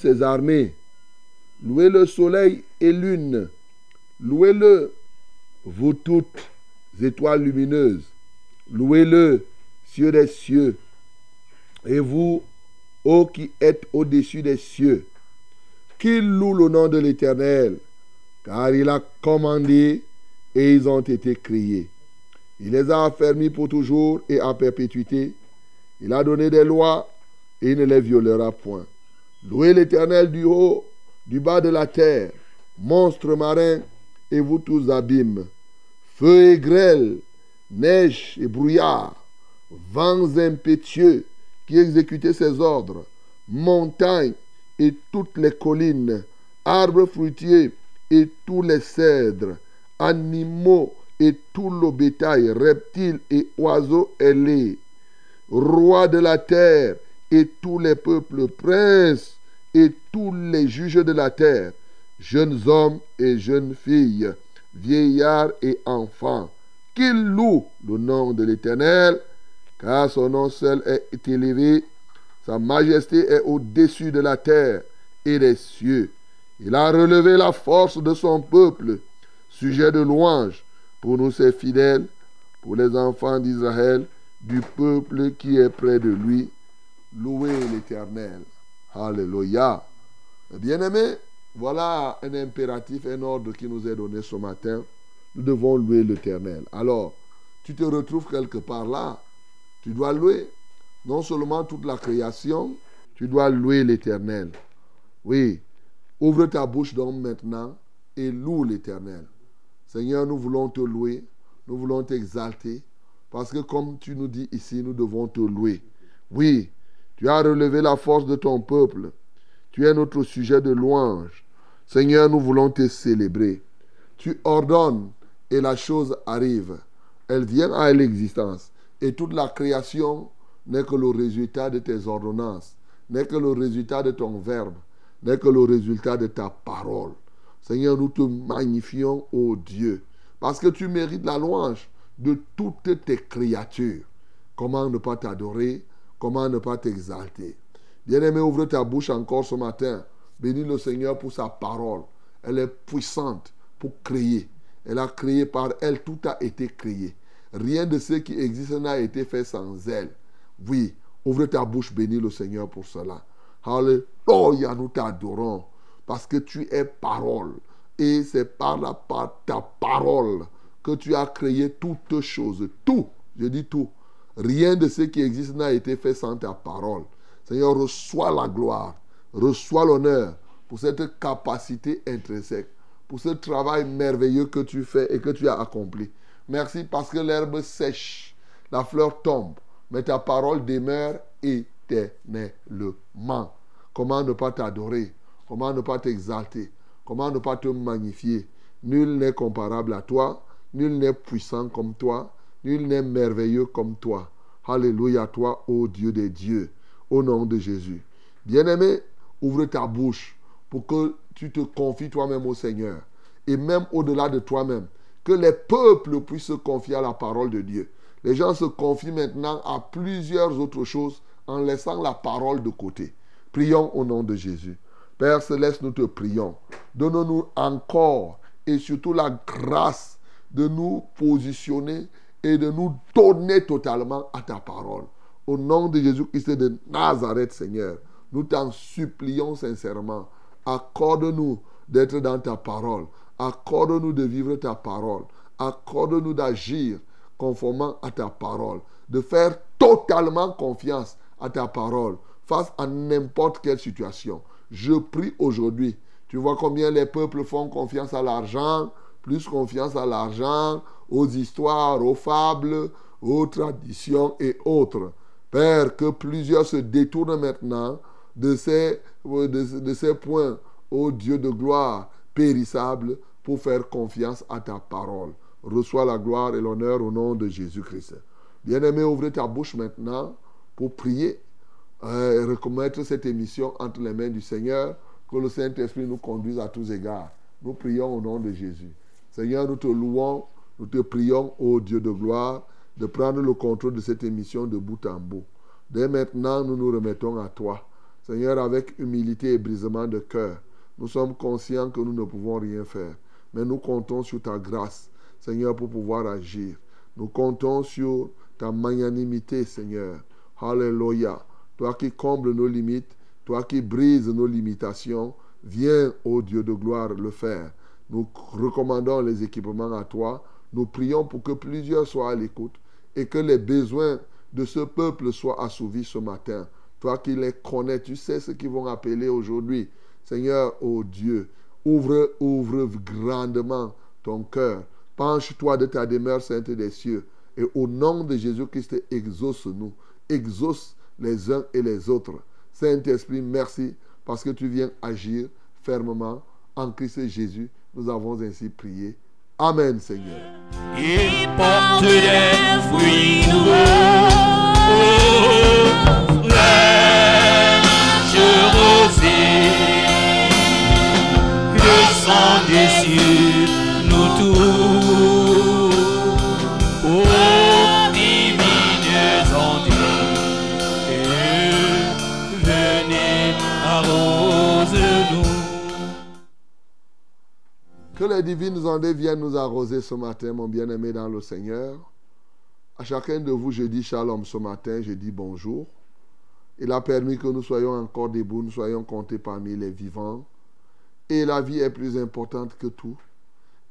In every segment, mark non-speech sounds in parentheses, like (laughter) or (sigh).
Ses armées. Louez le soleil et lune. Louez-le, vous toutes étoiles lumineuses. Louez-le, cieux des cieux. Et vous, ô qui êtes au-dessus des cieux, qu'ils louent le nom de l'Éternel, car il a commandé et ils ont été créés. Il les a affermis pour toujours et à perpétuité. Il a donné des lois et il ne les violera point. Louez l'Éternel du haut, du bas de la terre, monstres marins et vous tous abîmes, feu et grêle, neige et brouillard, vents impétueux qui exécutaient ses ordres, montagnes et toutes les collines, arbres fruitiers et tous les cèdres, animaux et tout le bétail, reptiles et oiseaux ailés, rois de la terre et tous les peuples, princes et tous les juges de la terre, jeunes hommes et jeunes filles, vieillards et enfants, qu'ils louent le nom de l'Éternel, car son nom seul est élevé, sa majesté est au-dessus de la terre et des cieux. Il a relevé la force de son peuple, sujet de louange pour nous ses fidèles, pour les enfants d'Israël, du peuple qui est près de lui. Louez l'Éternel. Alléluia. Bien-aimés, voilà un impératif, un ordre qui nous est donné ce matin. Nous devons louer l'Éternel. Alors, tu te retrouves quelque part là. Tu dois louer non seulement toute la création, tu dois louer l'Éternel. Oui, ouvre ta bouche donc maintenant et loue l'Éternel. Seigneur, nous voulons te louer, nous voulons t'exalter, parce que comme tu nous dis ici, nous devons te louer. Oui, tu as relevé la force de ton peuple. Tu es notre sujet de louange. Seigneur, nous voulons te célébrer. Tu ordonnes et la chose arrive. Elle vient à l'existence. Et toute la création n'est que le résultat de tes ordonnances, n'est que le résultat de ton verbe, n'est que le résultat de ta parole. Seigneur, nous te magnifions, ô Dieu, parce que tu mérites la louange de toutes tes créatures. Comment ne pas t'adorer? Comment ne pas t'exalter? Bien-aimé, ouvre ta bouche encore ce matin. Bénis le Seigneur pour sa parole. Elle est puissante pour créer. Elle a créé par elle, tout a été créé. Rien de ce qui existe n'a été fait sans elle. Oui, ouvre ta bouche, bénis le Seigneur pour cela. Alléluia, nous t'adorons parce que tu es parole. Et c'est par, la, par ta parole que tu as créé toutes choses. Tout, je dis tout. Rien de ce qui existe n'a été fait sans ta parole. Seigneur, reçois la gloire, reçois l'honneur, pour cette capacité intrinsèque, pour ce travail merveilleux que tu fais et que tu as accompli. Merci parce que l'herbe sèche, la fleur tombe, mais ta parole demeure éternellement. Comment ne pas t'adorer? Comment ne pas t'exalter? Comment ne pas te magnifier? Nul n'est comparable à toi, nul n'est puissant comme toi, nul n'est merveilleux comme toi. Alléluia toi, ô Dieu des dieux, au nom de Jésus. Bien-aimé, ouvre ta bouche pour que tu te confies toi-même au Seigneur. Et même au-delà de toi-même, que les peuples puissent se confier à la parole de Dieu. Les gens se confient maintenant à plusieurs autres choses en laissant la parole de côté. Prions au nom de Jésus. Père Céleste, nous te prions. Donne-nous encore et surtout la grâce de nous positionner et de nous donner totalement à ta parole. Au nom de Jésus-Christ de Nazareth, Seigneur, nous t'en supplions sincèrement. Accorde-nous d'être dans ta parole. Accorde-nous de vivre ta parole. Accorde-nous d'agir conformément à ta parole. De faire totalement confiance à ta parole face à n'importe quelle situation. Je prie aujourd'hui. Tu vois combien les peuples font confiance à l'argent, plus confiance à l'argent, aux histoires, aux fables, aux traditions et autres. Père, que plusieurs se détournent maintenant de ces, de, ces points, ô Dieu de gloire, périssables, pour faire confiance à ta parole. Reçois la gloire et l'honneur au nom de Jésus-Christ. Bien-aimé, ouvre ta bouche maintenant pour prier euh, et reconnaître cette émission entre les mains du Seigneur, que le Saint-Esprit nous conduise à tous égards. Nous prions au nom de Jésus. Seigneur, nous te louons, nous te prions, ô Dieu de gloire, de prendre le contrôle de cette émission de bout en bout. Dès maintenant, nous nous remettons à toi. Seigneur, avec humilité et brisement de cœur, nous sommes conscients que nous ne pouvons rien faire, mais nous comptons sur ta grâce, Seigneur, pour pouvoir agir. Nous comptons sur ta magnanimité, Seigneur. Alléluia. Toi qui combles nos limites, toi qui brises nos limitations, viens, ô Dieu de gloire, le faire. Nous recommandons les équipements à toi. Nous prions pour que plusieurs soient à l'écoute et que les besoins de ce peuple soient assouvis ce matin. Toi qui les connais, tu sais ce qu'ils vont appeler aujourd'hui. Seigneur, ô Dieu, ouvre, ouvre grandement ton cœur. Penche-toi de ta demeure sainte des cieux. Et au nom de Jésus-Christ, exauce-nous. Exauce les uns et les autres. Saint-Esprit, merci parce que tu viens agir fermement en Christ Jésus. Nous avons ainsi prié. Amen, Seigneur. Il porte des fruits nouveaux. Fraîche rosée, descendez sur Que les divines ondes viennent nous arroser ce matin, mon bien-aimé dans le Seigneur. À chacun de vous, je dis shalom ce matin, je dis bonjour. Il a permis que nous soyons encore debout, nous soyons comptés parmi les vivants. Et la vie est plus importante que tout.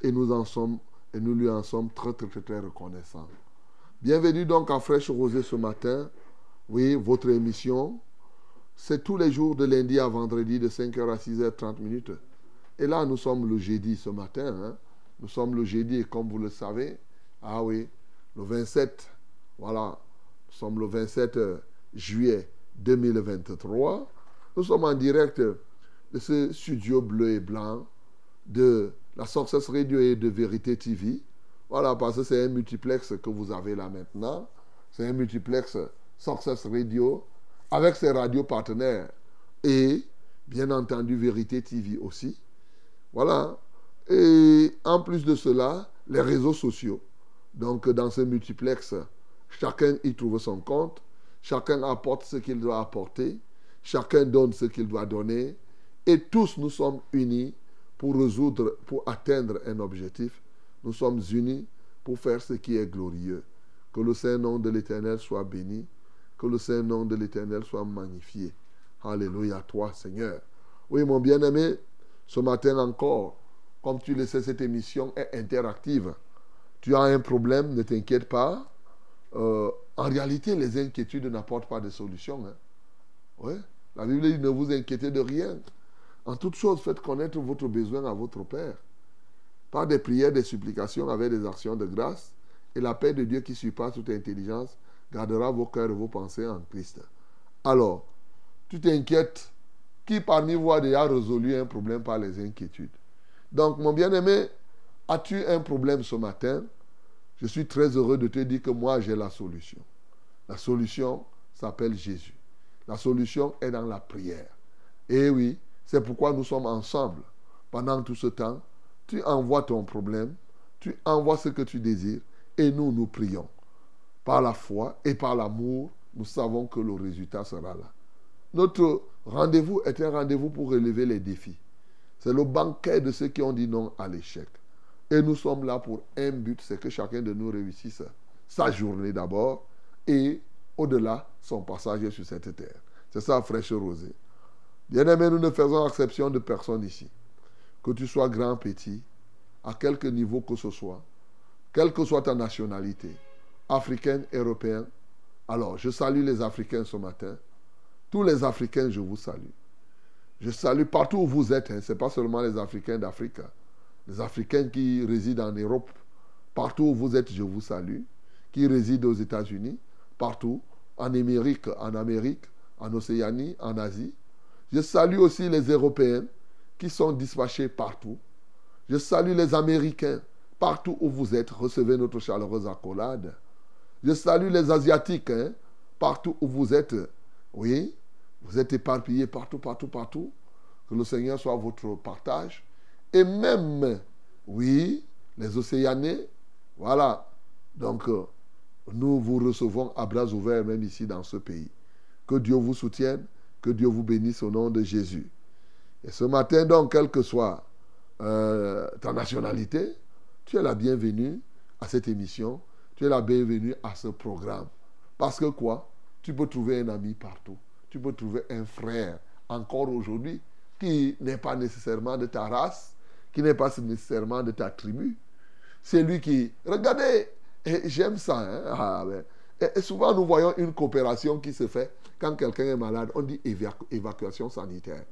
Et nous en sommes, lui en sommes très, très, très, très reconnaissants. Bienvenue donc à Fraîche Rosée ce matin. Oui, votre émission. C'est tous les jours de lundi à vendredi de 5h à 6h30 minutes. Et là, nous sommes le jeudi ce matin. hein. Nous sommes le jeudi et comme vous le savez, ah oui, le 27, voilà, nous sommes le 27 euh, juillet 2023. Nous sommes en direct de ce studio bleu et blanc de la Success Radio et de Vérité TV. Voilà, parce que c'est un multiplex que vous avez là maintenant. C'est un multiplex Success Radio avec ses radios partenaires et bien entendu Vérité TV aussi. Voilà. Et en plus de cela, les réseaux sociaux. Donc dans ce multiplex, chacun y trouve son compte, chacun apporte ce qu'il doit apporter, chacun donne ce qu'il doit donner, et tous nous sommes unis pour résoudre, pour atteindre un objectif. Nous sommes unis pour faire ce qui est glorieux. Que le Saint-Nom de l'Éternel soit béni, que le Saint-Nom de l'Éternel soit magnifié. Alléluia, toi Seigneur. Oui, mon bien-aimé, ce matin encore, comme tu le sais, cette émission est interactive. Tu as un problème, ne t'inquiète pas. Euh, en réalité, les inquiétudes n'apportent pas de solution. hein. Ouais. La Bible dit ne vous inquiétez de rien. En toute chose, faites connaître votre besoin à votre Père. Par des prières, des supplications, avec des actions de grâce. Et la paix de Dieu qui surpasse toute intelligence gardera vos cœurs et vos pensées en Christ. Alors, tu t'inquiètes. Qui parmi vous a déjà résolu un problème par les inquiétudes Donc, mon bien-aimé, as-tu un problème ce matin? Je suis très heureux de te dire que moi, j'ai la solution. La solution s'appelle Jésus. La solution est dans la prière. Et oui, c'est pourquoi nous sommes ensemble. Pendant tout ce temps, tu envoies ton problème, tu envoies ce que tu désires, et nous, nous prions. Par la foi et par l'amour, nous savons que le résultat sera là. Notre rendez-vous est un rendez-vous pour relever les défis. C'est le banquet de ceux qui ont dit non à l'échec. Et nous sommes là pour un but, c'est que chacun de nous réussisse sa journée d'abord et au-delà son passage sur cette terre. C'est ça, fraîche rosée. Bien-aimés, nous ne faisons exception de personne ici. Que tu sois grand, petit, à quelque niveau que ce soit, quelle que soit ta nationalité, africaine, européenne. Alors, je salue les Africains ce matin. Tous les Africains, je vous salue. Je salue partout où vous êtes. Hein. Ce n'est pas seulement les Africains d'Afrique. Les Africains qui résident en Europe. Partout où vous êtes, je vous salue. Qui résident aux États-Unis. Partout. En Amérique, en Amérique, en Océanie, en Asie. Je salue aussi les Européens qui sont dispatchés partout. Je salue les Américains. Partout où vous êtes, recevez notre chaleureuse accolade. Je salue les Asiatiques. hein. Partout où vous êtes, oui, vous êtes éparpillés partout, partout, partout. Que le Seigneur soit votre partage. Et même, oui, les Océanais, voilà. Donc, euh, nous vous recevons à bras ouverts, même ici dans ce pays. Que Dieu vous soutienne, que Dieu vous bénisse au nom de Jésus. Et ce matin, donc, quelle que soit euh, ta nationalité, tu es la bienvenue à cette émission, tu es la bienvenue à ce programme. Parce que quoi? Tu peux trouver un ami partout. Tu peux trouver un frère, encore aujourd'hui, qui n'est pas nécessairement de ta race, qui n'est pas nécessairement de ta tribu. C'est lui qui... Regardez, j'aime ça. hein, ah, et souvent, nous voyons une coopération qui se fait quand quelqu'un est malade. On dit évacu- évacuation sanitaire.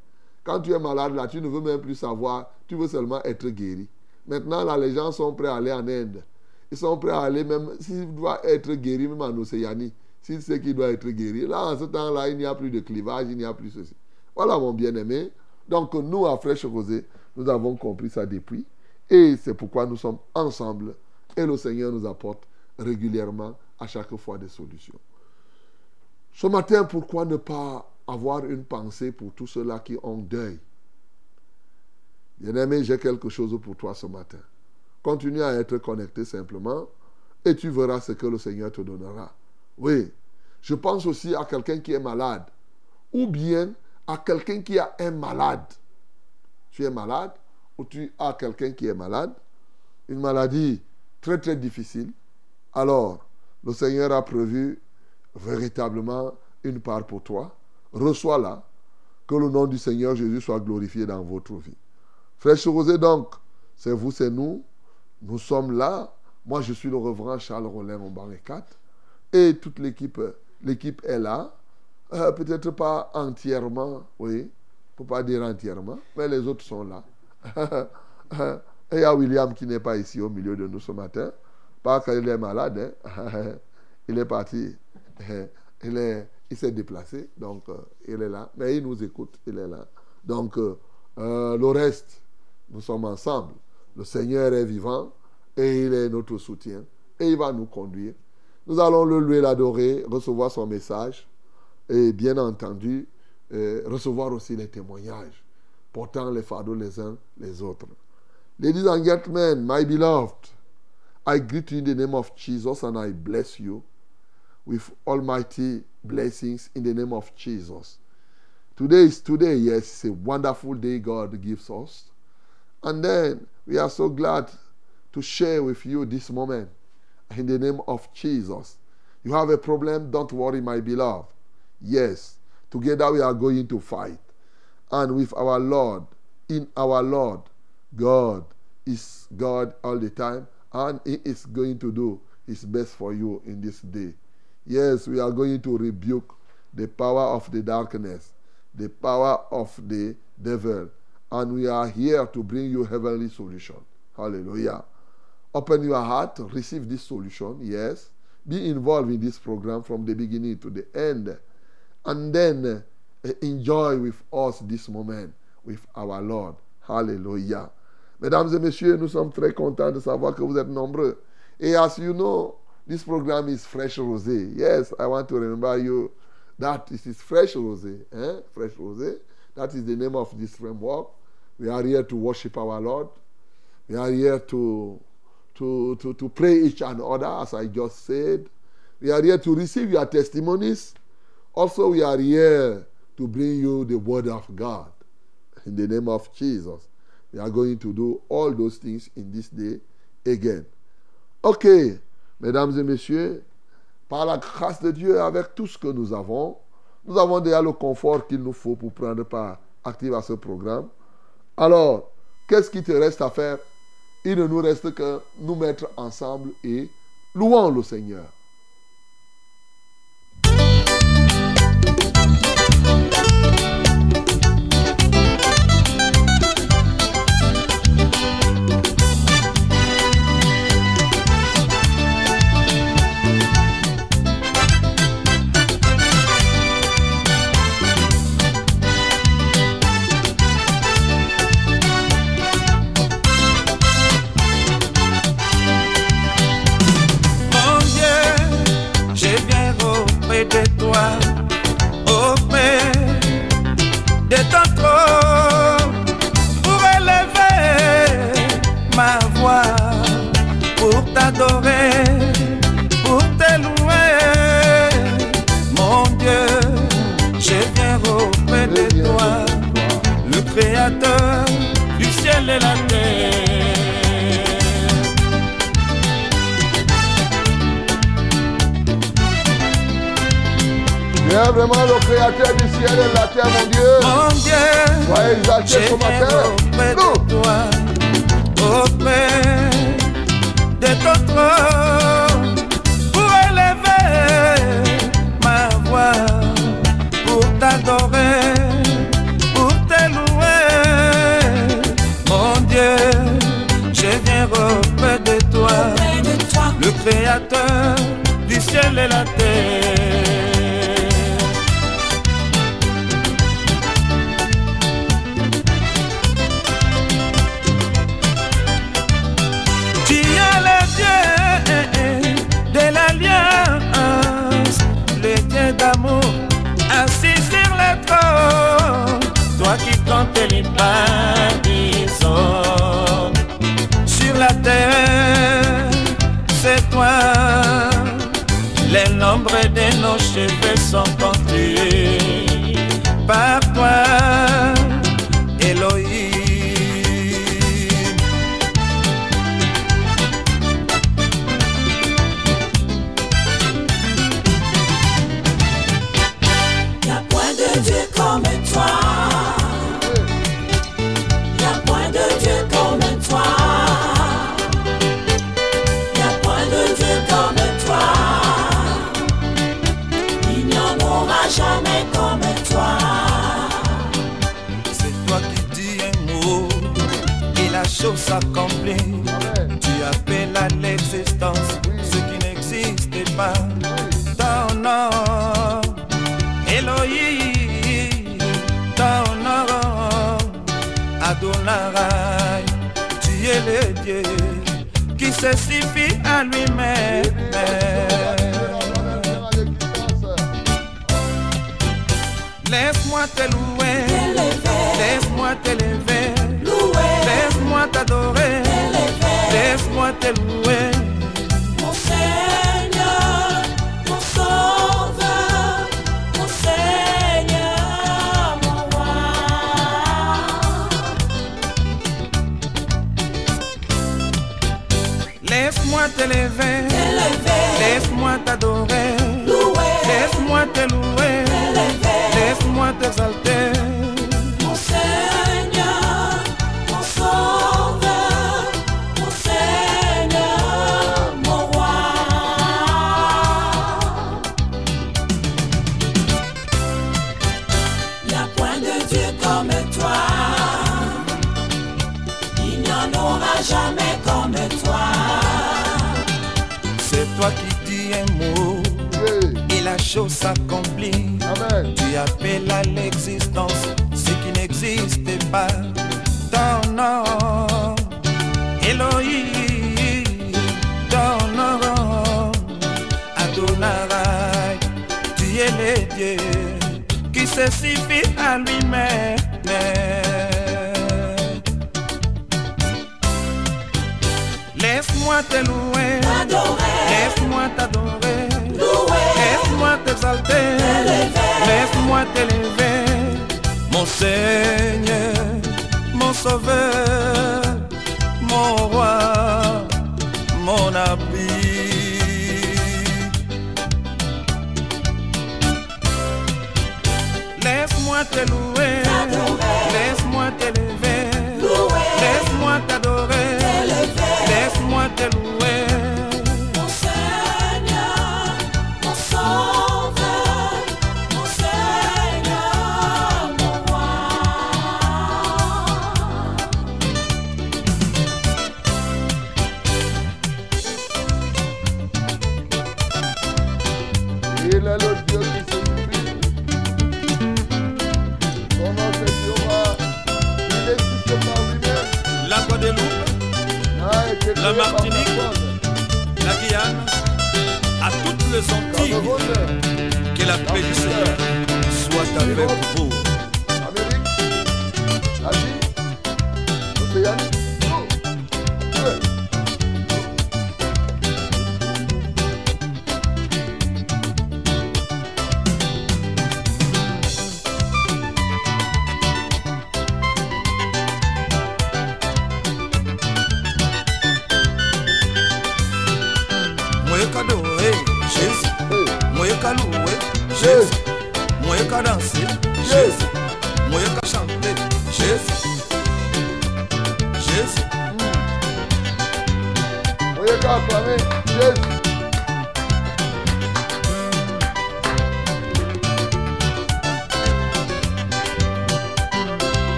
Quand tu es malade, là, tu ne veux même plus savoir. Tu veux seulement être guéri. Maintenant, là, les gens sont prêts à aller en Inde. Ils sont prêts à aller même, s'il doit être guéri, même en Océanie. S'il sait qu'il doit être guéri. Là, en ce temps-là, il n'y a plus de clivage, il n'y a plus ceci. Voilà, mon bien-aimé. Donc, nous, à Fraîche Rosée, nous avons compris ça depuis. Et c'est pourquoi nous sommes ensemble. Et le Seigneur nous apporte régulièrement, à chaque fois, des solutions. Ce matin, pourquoi ne pas avoir une pensée pour tous ceux-là qui ont deuil? Bien-aimé, j'ai quelque chose pour toi ce matin. Continue à être connecté simplement et tu verras ce que le Seigneur te donnera. Oui, je pense aussi à quelqu'un qui est malade ou bien à quelqu'un qui a un malade. Tu es malade ou tu as quelqu'un qui est malade, une maladie très très difficile. Alors, le Seigneur a prévu véritablement une part pour toi. Reçois-la. Que le nom du Seigneur Jésus soit glorifié dans votre vie. Frère Rosé, donc, c'est vous, c'est nous. Nous sommes là. Moi, je suis le reverend Charles Rollin banc 4. Et toute l'équipe, l'équipe est là. Euh, Peut-être pas entièrement, oui. Pour pas dire entièrement, mais les autres sont là. (laughs) Et il y a William qui n'est pas ici au milieu de nous ce matin. Pas qu'il est malade. hein. (laughs) Il est parti. (laughs) Il est- il s'est déplacé. Donc, euh, il est là. Mais il nous écoute. Il est là. Donc, euh, le reste, nous sommes ensemble. Le Seigneur est vivant et il est notre soutien. Et il va nous conduire. Nous allons le louer, l'adorer, recevoir son message et bien entendu, euh, recevoir aussi les témoignages portant les fardeaux les uns les autres. Ladies and gentlemen, my beloved, I greet you in the name of Jesus and I bless you with almighty blessings in the name of Jesus. Today is today, yes, it's a wonderful day God gives us. And then we are so glad to share with you this moment in the name of Jesus. You have a problem, don't worry, my beloved. Yes, together we are going to fight. And with our Lord, in our Lord, God is God all the time, and He is going to do His best for you in this day. Yes, we are going to rebuke the power of the darkness, the power of the devil, and we are here to bring you heavenly solution. Hallelujah. Open your heart, receive this solution, yes. Be involved in this program from the beginning to the end. And then uh, enjoy with us this moment with our Lord. Hallelujah. Mesdames et messieurs, nous sommes très contents de savoir que vous êtes nombreux. Et as you know, this program is Fresh Rosé. Yes, I want to remember you that this is Fresh Rosé. Eh? Fresh Rosé. That is the name of this framework. We are here to worship our Lord. We are here to, to, to, pray each and other, as I just said. We are here to receive your testimonies. Also, we are here to bring you the word of God. In the name of Jesus. We are going to do all those things in this day again. Ok, mesdames et messieurs, par la grâce de Dieu, avec tout ce que nous avons, nous avons déjà le confort qu'il nous faut pour prendre part active à ce programme. Alors, qu'est-ce qui te reste à faire? Il ne nous reste que nous mettre ensemble et louons le Seigneur. Auprès de toi, le Créateur du ciel et la terre. Tu es vraiment le créateur du ciel et de la terre, mon Dieu. Mon Dieu, Sois exalté ce matin. auprès de toi, auprès de ton trône, toi, le Créateur du ciel et la terre. Tu es le Dieu de l'alliance, le Dieu d'amour, assis sur le trône. Toi qui comptes les de nos cheveux lui-même. Laisse-moi te louer, chose s'accomplit. Tu appelles à l'existence ce qui n'existait pas. Ton nom, Elohim, ton nom, Adonai, tu es le Dieu qui se suffit à lui-même. Laisse-moi te louer, laisse-moi t'adorer. Louer, Laisse-moi t'exalter, laisse-moi t'élever, mon Seigneur, mon Sauveur, mon Roi, mon habit. Laisse-moi te louer, La Martinique. la Guyane, à toutes les Antilles, que la paix du Seigneur soit avec vous.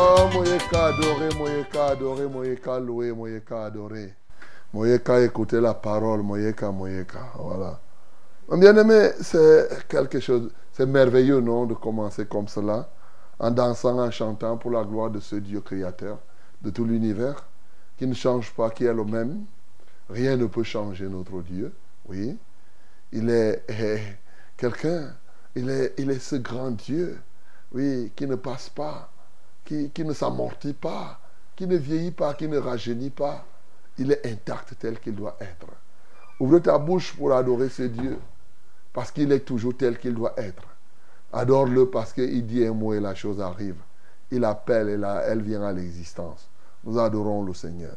Oh, Moyeka adoré, Moyeka adoré, Moyeka loué, Moyeka adoré. Moyeka écouter la parole, Moyeka, Moyeka. Voilà. Mon bien-aimé, c'est quelque chose, c'est merveilleux, non, de commencer comme cela, en dansant, en chantant pour la gloire de ce Dieu créateur de tout l'univers, qui ne change pas, qui est le même. Rien ne peut changer notre Dieu, oui. Il est, est quelqu'un, il est ce grand Dieu, oui, qui ne passe pas, qui, ne s'amortit pas, qui ne vieillit pas, qui ne rajeunit pas. Il est intact tel qu'il doit être. Ouvre ta bouche pour adorer ce Dieu, parce qu'il est toujours tel qu'il doit être. Adore-le parce qu'il dit un mot et la chose arrive. Il appelle et la- elle vient à l'existence. Nous adorons le Seigneur.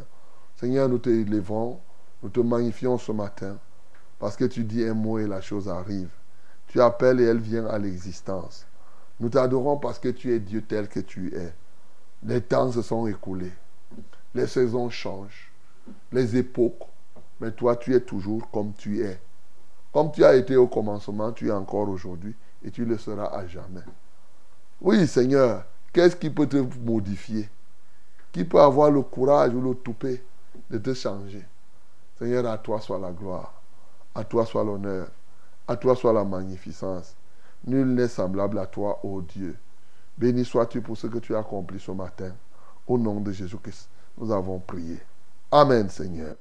Seigneur, nous te élevons, nous te magnifions ce matin, parce que tu dis un mot et la chose arrive. Tu appelles et elle vient à l'existence. Nous t'adorons parce que tu es Dieu tel que tu es. Les temps se sont écoulés. Les saisons changent. Les époques. Mais toi, tu es toujours comme tu es. Comme tu as été au commencement, tu es encore aujourd'hui et tu le seras à jamais. Oui, Seigneur, qu'est-ce qui peut te modifier? Qui peut avoir le courage ou le toupet de te changer? Seigneur, à toi soit la gloire, à toi soit l'honneur, à toi soit la magnificence. Nul n'est semblable à toi, ô Dieu. Béni sois-tu pour ce que tu as accompli ce matin. Au nom de Jésus-Christ, nous avons prié. Amen, Seigneur.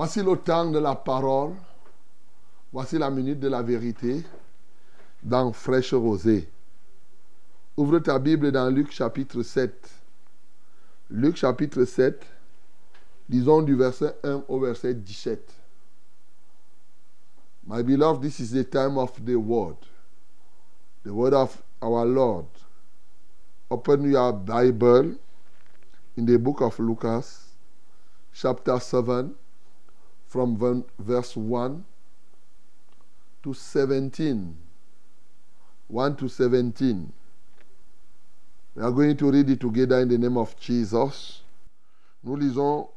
Voici le temps de la parole. Voici la minute de la vérité dans Fraîche Rosée. Ouvre ta Bible dans Luc chapitre 7. Luc chapitre 7, disons du verset 1 au verset 17. My beloved, this is the time of the word. the word of our Lord. Open your Bible in the book of Lucas, chapter 7, from ver- verse 1 to 17. 1 to 17. We are going to read it together in the name of Jesus. Nous lisons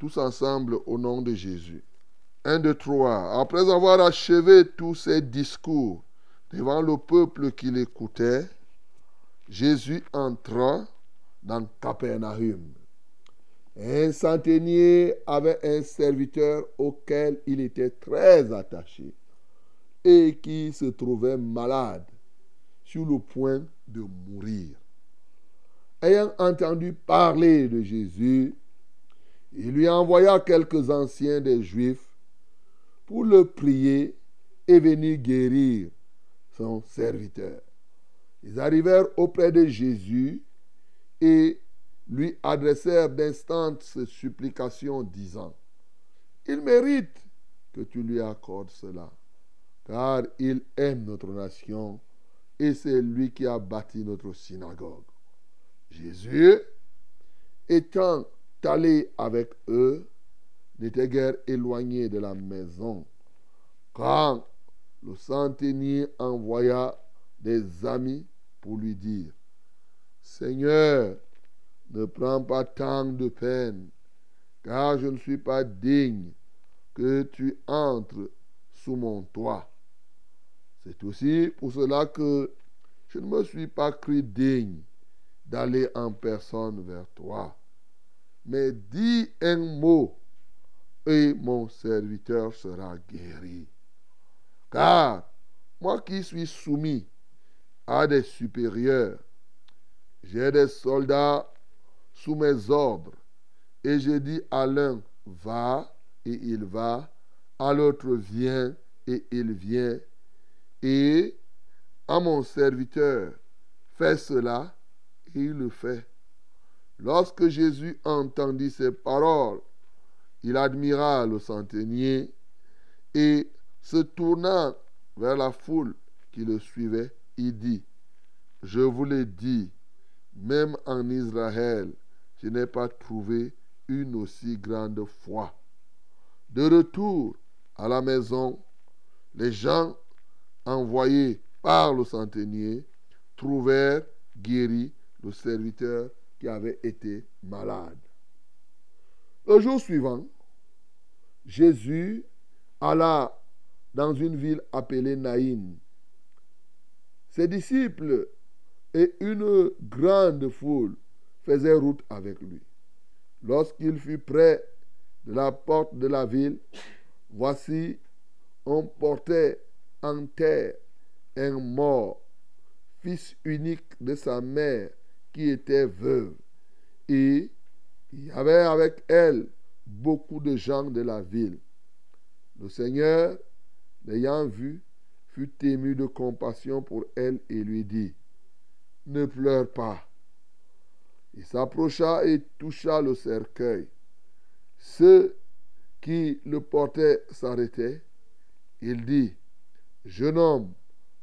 tous ensemble au nom de Jésus. 1, 2, 3. Après avoir achevé tous ces discours devant le peuple qui l'écoutait, Jésus entra dans Capernaum. Un centenier avait un serviteur auquel il était très attaché et qui se trouvait malade, sur le point de mourir. Ayant entendu parler de Jésus, il lui envoya quelques anciens des Juifs pour le prier et venir guérir son serviteur. Ils arrivèrent auprès de Jésus et lui adressèrent d'instantes supplications, disant, Il mérite que tu lui accordes cela, car il aime notre nation et c'est lui qui a bâti notre synagogue. Jésus, étant allé avec eux, n'était guère éloigné de la maison, quand le centenier envoya des amis pour lui dire, Seigneur, ne prends pas tant de peine, car je ne suis pas digne que tu entres sous mon toit. C'est aussi pour cela que je ne me suis pas cru digne d'aller en personne vers toi. Mais dis un mot et mon serviteur sera guéri. Car moi qui suis soumis à des supérieurs, j'ai des soldats sous mes ordres, et je dis à l'un, va, et il va, à l'autre, viens, et il vient, et à mon serviteur, fais cela, et il le fait. Lorsque Jésus entendit ces paroles, il admira le centenier et se tournant vers la foule qui le suivait, il dit, je vous l'ai dit, même en Israël, je n'ai pas trouvé une aussi grande foi. De retour à la maison, les gens envoyés par le centenier trouvèrent guéri le serviteur qui avait été malade. Le jour suivant, Jésus alla dans une ville appelée Naïn. Ses disciples et une grande foule faisaient route avec lui. Lorsqu'il fut près de la porte de la ville, voici, on portait en terre un mort, fils unique de sa mère qui était veuve. Et il y avait avec elle beaucoup de gens de la ville. Le Seigneur, l'ayant vu, fut ému de compassion pour elle et lui dit, Ne pleure pas. Il s'approcha et toucha le cercueil. Ceux qui le portaient s'arrêtaient. Il dit, Jeune homme,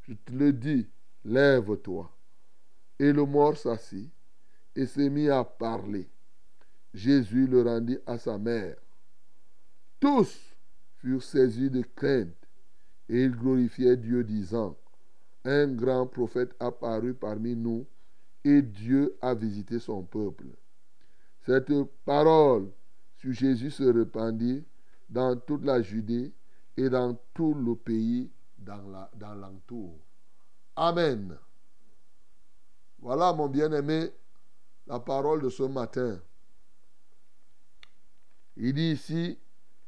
je te le dis, lève-toi. Et le mort s'assit et se mit à parler. Jésus le rendit à sa mère. Tous furent saisis de crainte et ils glorifiaient Dieu disant, Un grand prophète apparut parmi nous et Dieu a visité son peuple. Cette parole sur Jésus se répandit dans toute la Judée et dans tout le pays dans l'entour. Amen. Voilà, mon bien-aimé, la parole de ce matin. Il dit ici,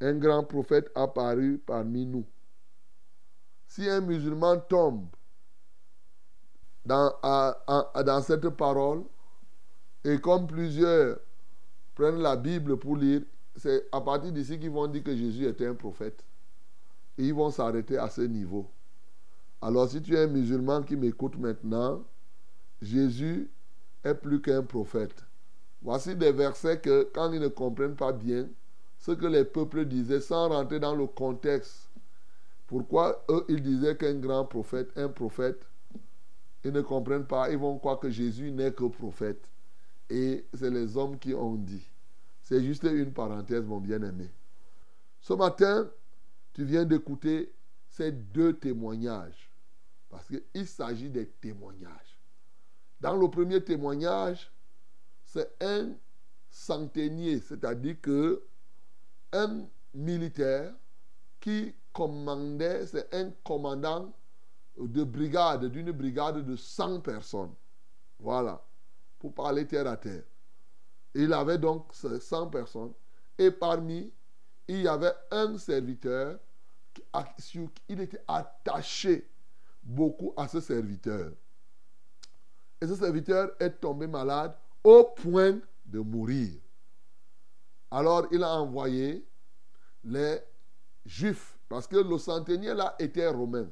un grand prophète apparu parmi nous. Si un musulman tombe dans, cette parole, et comme plusieurs prennent la Bible pour lire, c'est à partir d'ici qu'ils vont dire que Jésus était un prophète. Et ils vont s'arrêter à ce niveau. Alors si tu es un musulman qui m'écoute maintenant, Jésus est plus qu'un prophète. Voici des versets que quand ils ne comprennent pas bien ce que les peuples disaient sans rentrer dans le contexte, pourquoi eux ils disaient qu'un grand prophète, un prophète, ils ne comprennent pas. Ils vont croire que Jésus n'est que prophète. Et c'est les hommes qui ont dit. C'est juste une parenthèse, mon bien-aimé. Ce matin, tu viens d'écouter ces deux témoignages. Parce qu'il s'agit des témoignages. Dans le premier témoignage, c'est un centenier, c'est-à-dire que un militaire qui commandait, c'est un commandant de brigade, d'une brigade de 100 personnes. Voilà, pour parler terre à terre. Il avait donc ces 100 personnes. Et parmi, il y avait un serviteur, qui- il était attaché beaucoup à ce serviteur. Et ce serviteur est tombé malade au point de mourir. Alors il a envoyé les Juifs, parce que le centenier là était romain.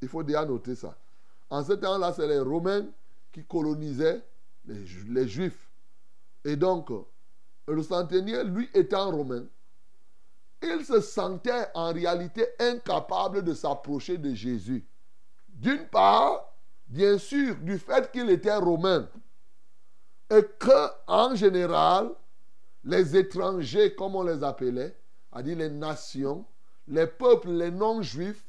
Il faut déjà noter ça. En ce temps-là, c'est les Romains qui colonisaient les, Ju- les Juifs. Et donc, le centenier, lui étant romain, il se sentait en réalité incapable de s'approcher de Jésus. D'une part, bien sûr, du fait qu'il était romain. Et que, en général, les étrangers, comme on les appelait, c'est-à-dire les nations, les peuples, les non-juifs,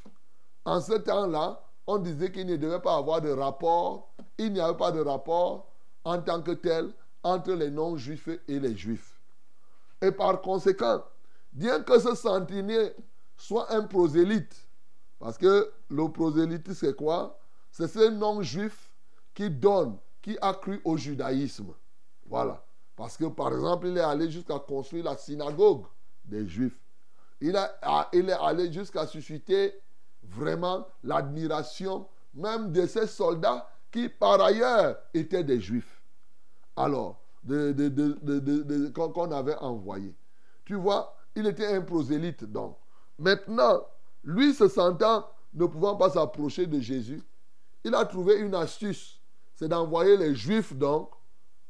en ce temps-là, on disait qu'il ne devait pas avoir de rapport, il n'y avait pas de rapport en tant que tel entre les non-juifs et les juifs. Et par conséquent, bien que ce centenier soit un prosélyte, parce que le prosélyte, c'est quoi? C'est ce non-juif qui donne, qui a cru au judaïsme. Voilà. Parce que, par exemple, il est allé jusqu'à construire la synagogue des juifs. Il, a- il est allé jusqu'à susciter vraiment l'admiration même de ces soldats qui, par ailleurs, étaient des juifs. Alors, qu'on avait envoyé. Tu vois, il était un prosélyte donc. Maintenant, lui se sentant ne pouvant pas s'approcher de Jésus, il a trouvé une astuce. C'est d'envoyer les juifs donc,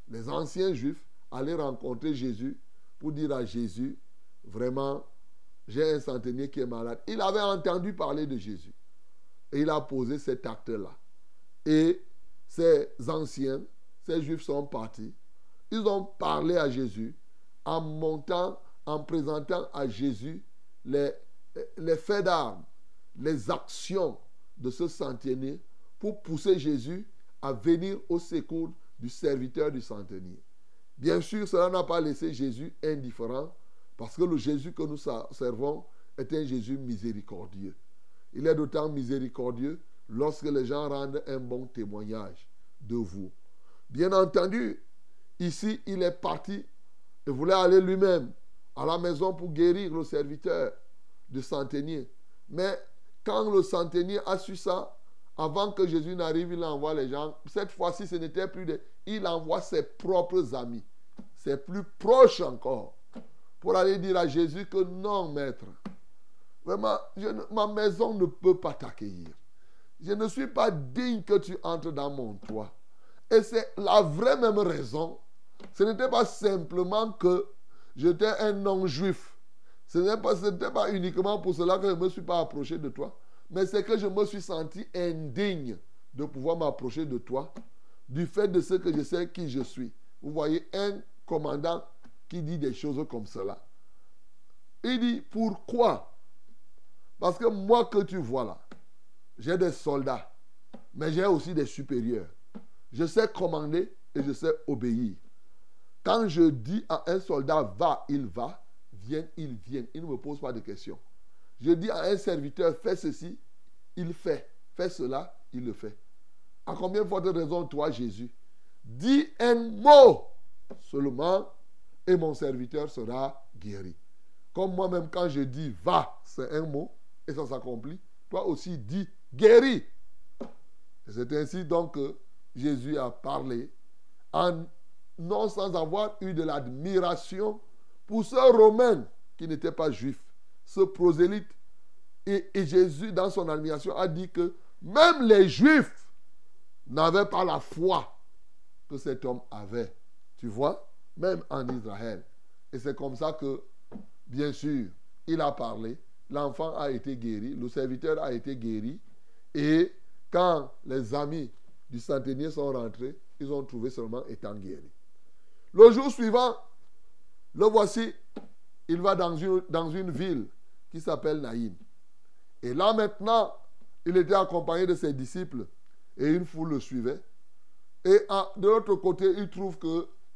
les anciens juifs, aller rencontrer Jésus pour dire à Jésus, vraiment, j'ai un centenier qui est malade. Il avait entendu parler de Jésus. Et il a posé cet acte-là. Et ces anciens, ces juifs sont partis. Ils ont parlé à Jésus en montant, en présentant à Jésus les, faits d'armes, les actions de ce centenier pour pousser Jésus à venir au secours du serviteur du centenier. Bien sûr, cela n'a pas laissé Jésus indifférent parce que le Jésus que nous servons est un Jésus miséricordieux. Il est d'autant miséricordieux lorsque les gens rendent un bon témoignage de vous. Bien entendu, ici, il est parti et voulait aller lui-même à la maison pour guérir le serviteur du centenier. Mais quand le centenier a su ça, avant que Jésus n'arrive, il envoie les gens. Cette fois-ci, ce n'était plus des... Il envoie ses propres amis, ses plus proches encore, pour aller dire à Jésus que non, maître, vraiment, ma maison ne peut pas t'accueillir. Je ne suis pas digne que tu entres dans mon toit. Et c'est la vraie même raison. Ce n'était pas simplement que j'étais un non-juif. Ce n'était pas, pas uniquement pour cela que je ne me suis pas approché de toi. Mais c'est que je me suis senti indigne de pouvoir m'approcher de toi du fait de ce que je sais qui je suis. Vous voyez, un commandant qui dit des choses comme cela. Il dit, pourquoi? Parce que moi que tu vois là, j'ai des soldats, mais j'ai aussi des supérieurs. Je sais commander et je sais obéir. Quand je dis à un soldat va, il va, viens, il vient. Il ne me pose pas de questions. Je dis à un serviteur fais ceci, il fait. Fais cela, il le fait. À combien de fois de raison, toi, Jésus? Dis un mot seulement et mon serviteur sera guéri. Comme moi-même, quand je dis va, c'est un mot et ça s'accomplit. Toi aussi, dis guéri. C'est ainsi donc que Jésus a parlé, non sans avoir eu de l'admiration pour ce Romain qui n'était pas juif, ce prosélyte. Et, et Jésus, dans son admiration, a dit que même les juifs n'avaient pas la foi que cet homme avait. Tu vois, même en Israël. Et c'est comme ça que, bien sûr, il a parlé. L'enfant a été guéri, le serviteur a été guéri. Et quand les amis du centenier sont rentrés, ils ont trouvé seulement étant guéri. Le jour suivant, le voici, il va dans une, dans une ville qui s'appelle Naïm. Et là maintenant, il était accompagné de ses disciples et une foule le suivait. Et de l'autre côté, il trouve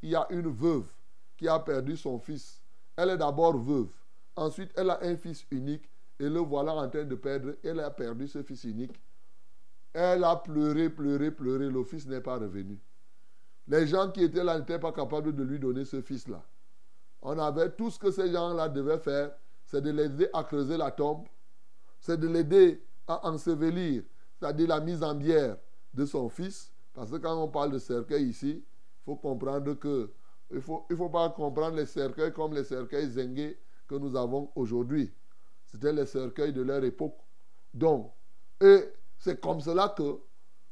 qu'il y a une veuve qui a perdu son fils. Elle est d'abord veuve. Ensuite, elle a un fils unique et le voilà en train de perdre. Elle a perdu ce fils unique. Elle a pleuré, pleuré, pleuré. Le fils n'est pas revenu. Les gens qui étaient là n'étaient pas capables de lui donner ce fils-là. On avait tout ce que ces gens-là devaient faire, c'est de l'aider à creuser la tombe, c'est de l'aider à ensevelir, c'est-à-dire la mise en bière de son fils. Parce que quand on parle de cercueil ici, il faut comprendre que il ne faut, il faut pas comprendre les cercueils comme les cercueils zengués que nous avons aujourd'hui. C'était les cercueils de leur époque. Donc, et c'est comme cela que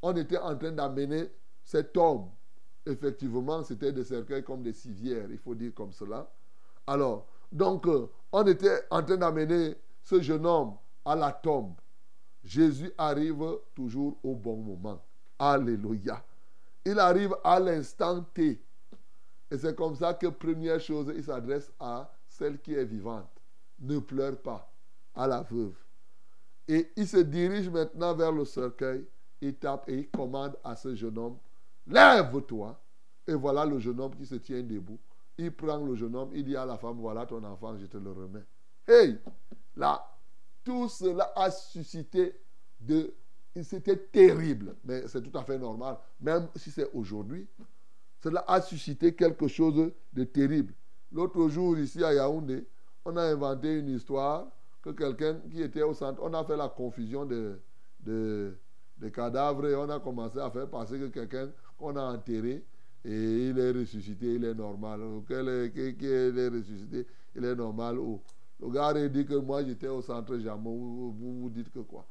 on était en train d'amener cet homme. Effectivement, c'était des cercueils comme des civières, il faut dire comme cela. Alors, donc, euh, on était en train d'amener ce jeune homme à la tombe. Jésus arrive toujours au bon moment. Alléluia. Il arrive à l'instant T. Et c'est comme ça que, première chose, il s'adresse à celle qui est vivante. Ne pleure pas, à la veuve. Et il se dirige maintenant vers le cercueil. Il tape et il commande à ce jeune homme, lève-toi. Et voilà le jeune homme qui se tient debout. Il prend le jeune homme, il dit à la femme, voilà ton enfant, je te le remets. Hey, là, tout cela a suscité de... C'était terrible, mais c'est tout à fait normal. Même si c'est aujourd'hui, cela a suscité quelque chose de terrible. L'autre jour, ici à Yaoundé, on a inventé une histoire que quelqu'un qui était au centre, on a fait la confusion de, de, de cadavres et on a commencé à faire passer que quelqu'un qu'on a enterré et il est ressuscité, il est normal. Quel est, qui, est ressuscité, il est normal. Ou le gars a dit que moi j'étais au centre. Vous, vous, vous dites que quoi?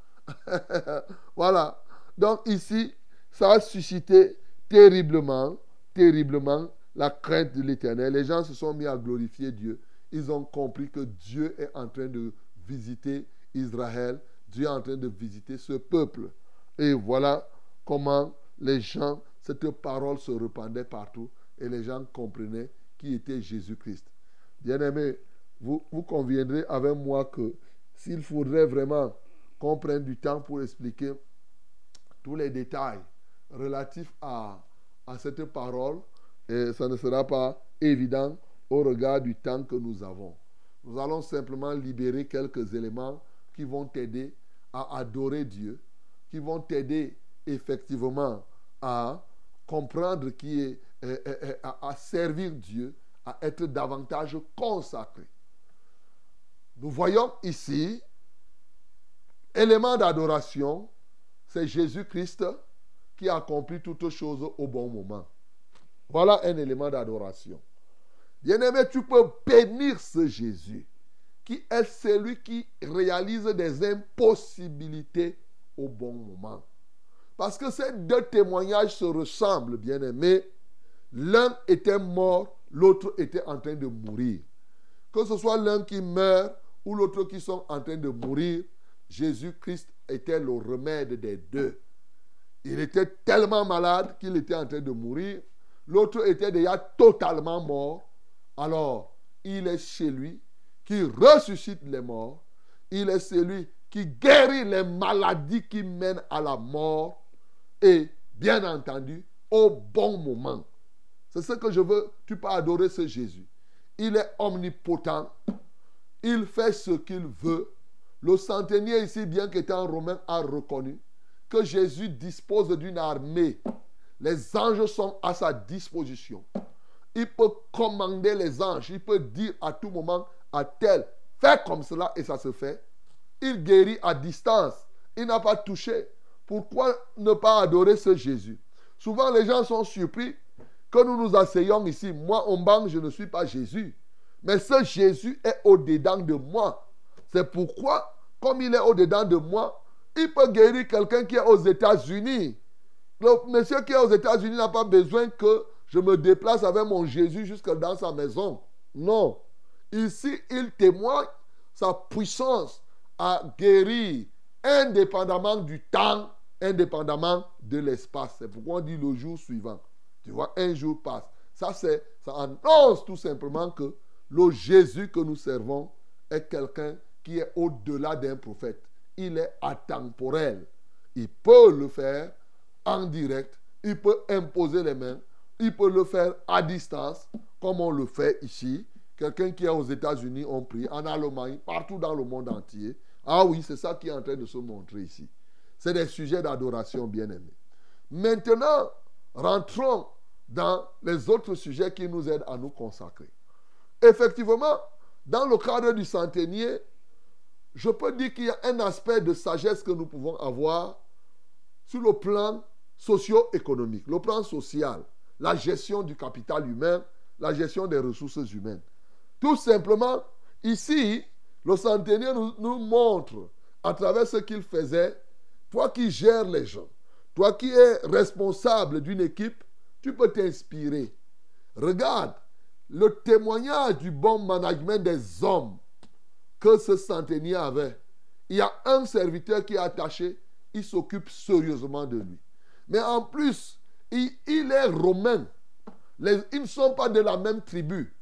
(laughs) Voilà. Donc ici, ça a suscité terriblement, terriblement la crainte de l'éternel. Les gens se sont mis à glorifier Dieu. Ils ont compris que Dieu est en train de visiter Israël. Dieu est en train de visiter ce peuple. Et voilà comment les gens, cette parole se répandait partout et les gens comprenaient qui était Jésus-Christ. Bien-aimés, vous, vous conviendrez avec moi que s'il faudrait vraiment qu'on prenne du temps pour expliquer tous les détails relatifs à, à cette parole, et ça ne sera pas évident au regard du temps que nous avons. Nous allons simplement libérer quelques éléments qui vont t'aider à adorer Dieu, qui vont t'aider effectivement à comprendre qui est, à servir Dieu, à être davantage consacré. Nous voyons ici, élément d'adoration, c'est Jésus-Christ qui accomplit toutes choses au bon moment. Voilà un élément d'adoration. Bien-aimé, tu peux bénir ce Jésus qui est celui qui réalise des impossibilités au bon moment. Parce que ces deux témoignages se ressemblent, bien-aimé. L'un était mort, l'autre était en train de mourir. Que ce soit l'un qui meurt ou l'autre qui sont en train de mourir, Jésus-Christ était le remède des deux. Il était tellement malade qu'il était en train de mourir. L'autre était déjà totalement mort. Alors, il est chez lui qui ressuscite les morts. Il est celui qui guérit les maladies qui mènent à la mort. Et, bien entendu, au bon moment. C'est ce que je veux. Tu peux adorer ce Jésus. Il est omnipotent. Il fait ce qu'il veut. Le centenier ici, bien qu'étant romain, a reconnu que Jésus dispose d'une armée. Les anges sont à sa disposition. Il peut commander les anges. Il peut dire à tout moment à tel, fais comme cela et ça se fait. Il guérit à distance. Il n'a pas touché. Pourquoi ne pas adorer ce Jésus? Souvent, les gens sont surpris que nous nous asseyons ici. Moi, en banque, je ne suis pas Jésus. Mais ce Jésus est au-dedans de moi. C'est pourquoi, comme il est au-dedans de moi, il peut guérir quelqu'un qui est aux États-Unis. Le monsieur qui est aux États-Unis n'a pas besoin que je me déplace avec mon Jésus jusque dans sa maison. Non. Ici, il témoigne sa puissance à guérir indépendamment du temps indépendamment de l'espace. C'est pourquoi on dit le jour suivant. Tu vois, un jour passe. Ça, ça annonce tout simplement que le Jésus que nous servons est quelqu'un qui est au-delà d'un prophète. Il est atemporel. Il peut le faire en direct. Il peut imposer les mains. Il peut le faire à distance, comme on le fait ici. Quelqu'un qui est aux États-Unis, on prie, en Allemagne, partout dans le monde entier. Ah oui, c'est ça qui est en train de se montrer ici. C'est des sujets d'adoration bien-aimés. Maintenant, rentrons dans les autres sujets qui nous aident à nous consacrer. Effectivement, dans le cadre du centenier, je peux dire qu'il y a un aspect de sagesse que nous pouvons avoir sur le plan socio-économique, le plan social, la gestion du capital humain, la gestion des ressources humaines. Tout simplement, ici, le centenier nous, nous montre à travers ce qu'il faisait, toi qui gères les gens, toi qui es responsable d'une équipe, tu peux t'inspirer. Regarde le témoignage du bon management des hommes que ce centenier avait. Il y a un serviteur qui est attaché, il s'occupe sérieusement de lui. Mais en plus, il, est romain. Ils ne sont pas de la même tribu.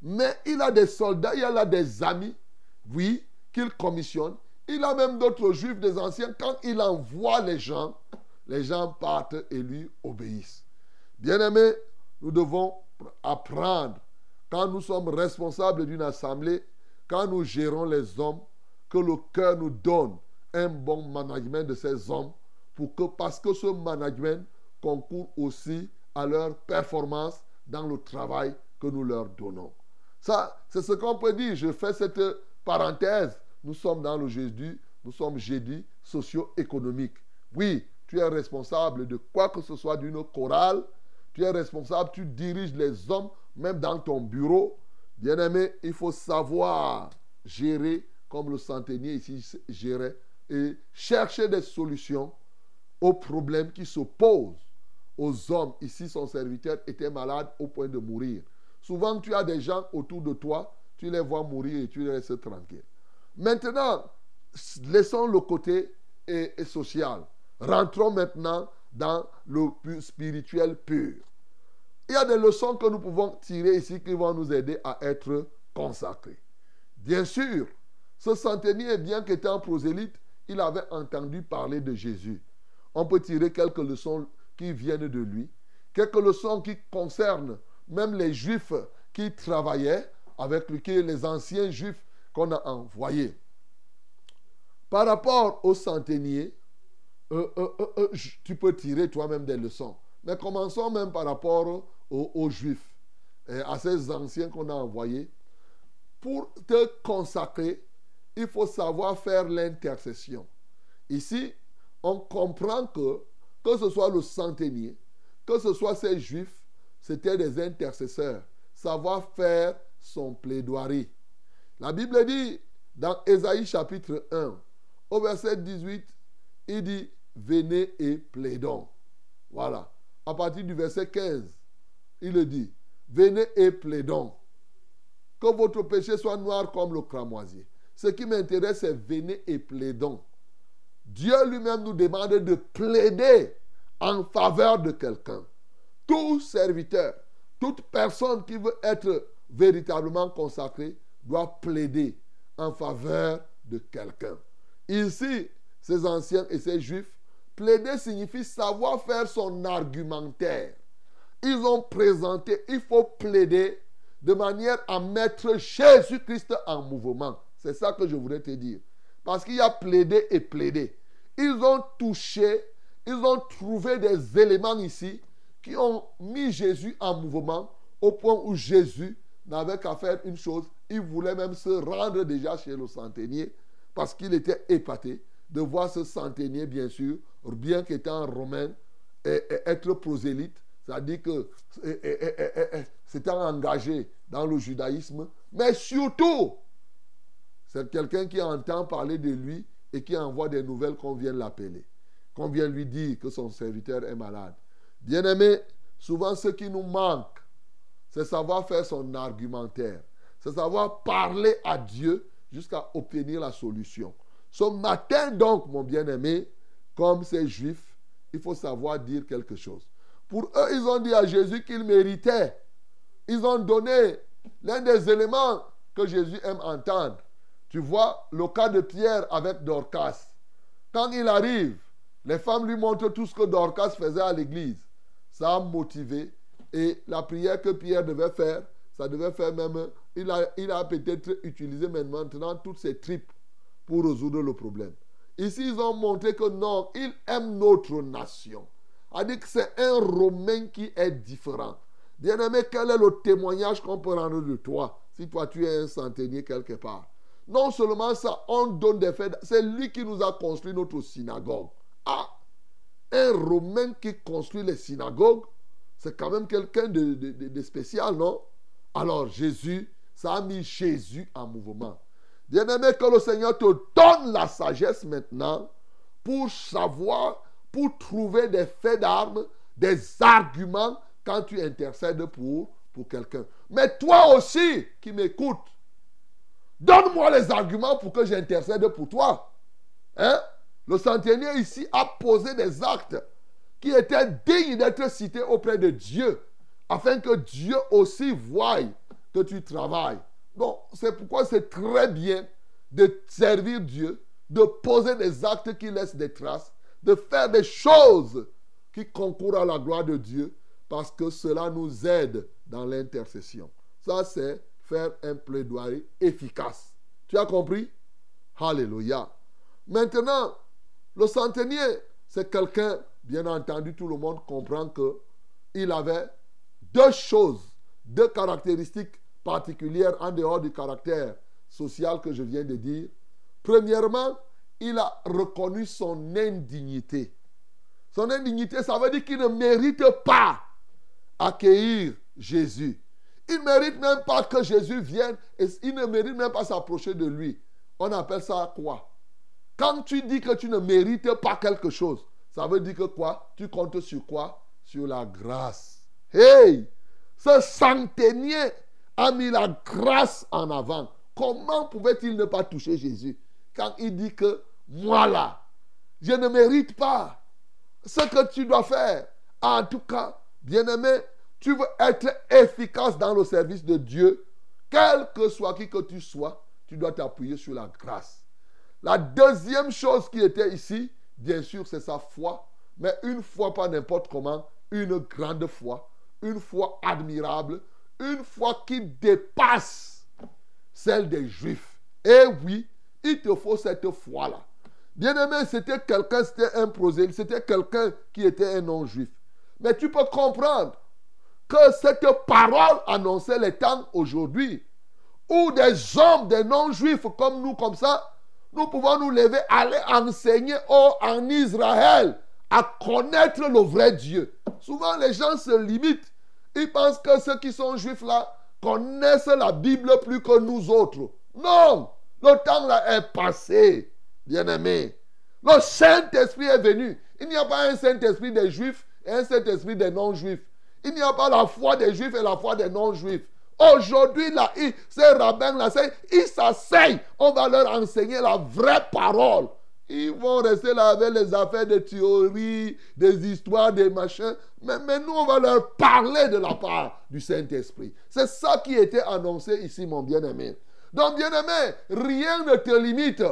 Mais il a des soldats, il a des amis, oui, qu'il commissionne. Il a même d'autres juifs, des anciens. Quand il envoie les gens, les gens partent et lui obéissent. Bien-aimés, nous devons apprendre, quand nous sommes responsables d'une assemblée, quand nous gérons les hommes, que le cœur nous donne un bon management de ces hommes, pour que, parce que ce management concourt aussi à leur performance dans le travail que nous leur donnons. Ça, c'est ce qu'on peut dire. Je fais cette parenthèse. Nous sommes dans le jeudi, nous sommes jeudi socio-économique. Oui, tu es responsable de quoi que ce soit d'une chorale. Tu es responsable, tu diriges les hommes, même dans ton bureau. Bien-aimé, il faut savoir gérer comme le centenier ici gérait et chercher des solutions aux problèmes qui se posent aux hommes. Ici, son serviteur était malade au point de mourir. Souvent, tu as des gens autour de toi, tu les vois mourir et tu les laisses tranquilles. Maintenant, laissons le côté et, social. Rentrons maintenant dans le spirituel pur. Il y a des leçons que nous pouvons tirer ici qui vont nous aider à être consacrés. Bien sûr, ce centenier, bien qu'étant prosélyte, il avait entendu parler de Jésus. On peut tirer quelques leçons qui viennent de lui, quelques leçons qui concernent même les juifs qui travaillaient avec les anciens juifs qu'on a envoyés. Par rapport au centenier, euh, euh, euh, tu peux tirer toi-même des leçons. Mais commençons même par rapport aux, juifs, à ces anciens qu'on a envoyés. Pour te consacrer, il faut savoir faire l'intercession. Ici, on comprend que, que ce soit le centenier, que ce soit ces juifs, c'était des intercesseurs. Savoir faire son plaidoirie. La Bible dit dans Ésaïe chapitre 1, au verset 18, il dit Venez et plaidons. Voilà. À partir du verset 15, il le dit Venez et plaidons. Que votre péché soit noir comme le cramoisier. Ce qui m'intéresse, c'est venez et plaidons. Dieu lui-même nous demande de plaider en faveur de quelqu'un. Tout serviteur, toute personne qui veut être véritablement consacrée doit plaider en faveur de quelqu'un. Ici, ces anciens et ces juifs, plaider signifie savoir faire son argumentaire. Ils ont présenté, il faut plaider de manière à mettre Jésus-Christ en mouvement. C'est ça que je voudrais te dire. Parce qu'il y a plaider et plaider. Ils ont touché, ils ont trouvé des éléments ici qui ont mis Jésus en mouvement au point où Jésus n'avait qu'à faire une chose. Il voulait même se rendre déjà chez le centenier parce qu'il était épaté de voir ce centenier, bien sûr, bien qu'étant romain, et être prosélyte, c'est-à-dire que et- et- et- c'était engagé dans le judaïsme, mais surtout, c'est quelqu'un qui entend parler de lui et qui envoie des nouvelles qu'on vient l'appeler, qu'on vient lui dire que son serviteur est malade. Bien-aimé, souvent ce qui nous manque, c'est savoir faire son argumentaire, c'est savoir parler à Dieu jusqu'à obtenir la solution. Ce matin donc, mon bien-aimé, comme ces juifs, il faut savoir dire quelque chose. Pour eux, ils ont dit à Jésus qu'il méritait. Ils ont donné l'un des éléments que Jésus aime entendre. Tu vois le cas de Pierre avec Dorcas. Quand il arrive, les femmes lui montrent tout ce que Dorcas faisait à l'église. Ça a motivé. Et la prière que Pierre devait faire, ça devait faire même. Il a, il a peut-être utilisé maintenant toutes ses tripes pour résoudre le problème. Ici, ils ont montré que non, il aime notre nation. A dit que c'est un Romain qui est différent. Bien-aimé, quel est le témoignage qu'on peut rendre de toi si toi tu es un centenier quelque part? Non seulement ça, on donne des faits. C'est lui qui nous a construit notre synagogue. Ah Un Romain qui construit les synagogues, c'est quand même quelqu'un de, de, spécial, non? Alors Jésus, ça a mis Jésus en mouvement. Bien-aimé, que le Seigneur te donne la sagesse maintenant pour savoir, pour trouver des faits d'armes, des arguments quand tu intercèdes pour, pour quelqu'un. Mais toi aussi qui m'écoutes, donne-moi les arguments pour que j'intercède pour toi. Hein? Le centenier ici a posé des actes qui étaient dignes d'être cités auprès de Dieu, afin que Dieu aussi voie que tu travailles. Donc, c'est pourquoi c'est très bien de servir Dieu, de poser des actes qui laissent des traces, de faire des choses qui concourent à la gloire de Dieu, parce que cela nous aide dans l'intercession. Ça, c'est faire un plaidoyer efficace. Tu as compris? Alléluia. Maintenant, le centenier, c'est quelqu'un, bien entendu, tout le monde comprend que il avait deux choses, deux caractéristiques particulière en dehors du caractère social que je viens de dire. Premièrement, il a reconnu son indignité. Son indignité, ça veut dire qu'il ne mérite pas accueillir Jésus. Il ne mérite même pas que Jésus vienne et il ne mérite même pas s'approcher de lui. On appelle ça quoi? Quand tu dis que tu ne mérites pas quelque chose, ça veut dire que quoi? Tu comptes sur quoi? Sur la grâce. Hey Ce centenier a mis la grâce en avant. Comment pouvait-il ne pas toucher Jésus? Quand il dit que moi là, je ne mérite pas ce que tu dois faire. En tout cas, bien-aimé, tu veux être efficace dans le service de Dieu, quel que soit qui que tu sois, tu dois t'appuyer sur la grâce. La deuxième chose qui était ici, bien sûr, c'est sa foi, mais une foi pas n'importe comment, une grande foi, une foi admirable, une foi qui dépasse celle des Juifs. Et oui, il te faut cette foi-là. Bien-aimé, c'était quelqu'un, c'était un prosélyte, c'était quelqu'un qui était un non-juif. Mais tu peux comprendre que cette parole annonçait les temps aujourd'hui où des hommes, des non-juifs comme nous, comme ça, nous pouvons nous lever, aller enseigner en Israël à connaître le vrai Dieu. Souvent, les gens se limitent ils pensent que ceux qui sont juifs là connaissent la Bible plus que nous autres. Non, le temps là est passé, bien-aimé. Le Saint-Esprit est venu. Il n'y a pas un Saint-Esprit des juifs et un Saint-Esprit des non-juifs. Il n'y a pas la foi des juifs et la foi des non-juifs. Aujourd'hui, là, ces rabbins là, ils s'asseyent. On va leur enseigner la vraie parole. Ils vont rester là avec les affaires de théorie, des histoires, des machins. Mais, mais nous, on va leur parler de la part du Saint-Esprit. C'est ça qui était annoncé ici, mon bien-aimé. Donc, bien-aimé, rien ne te limite.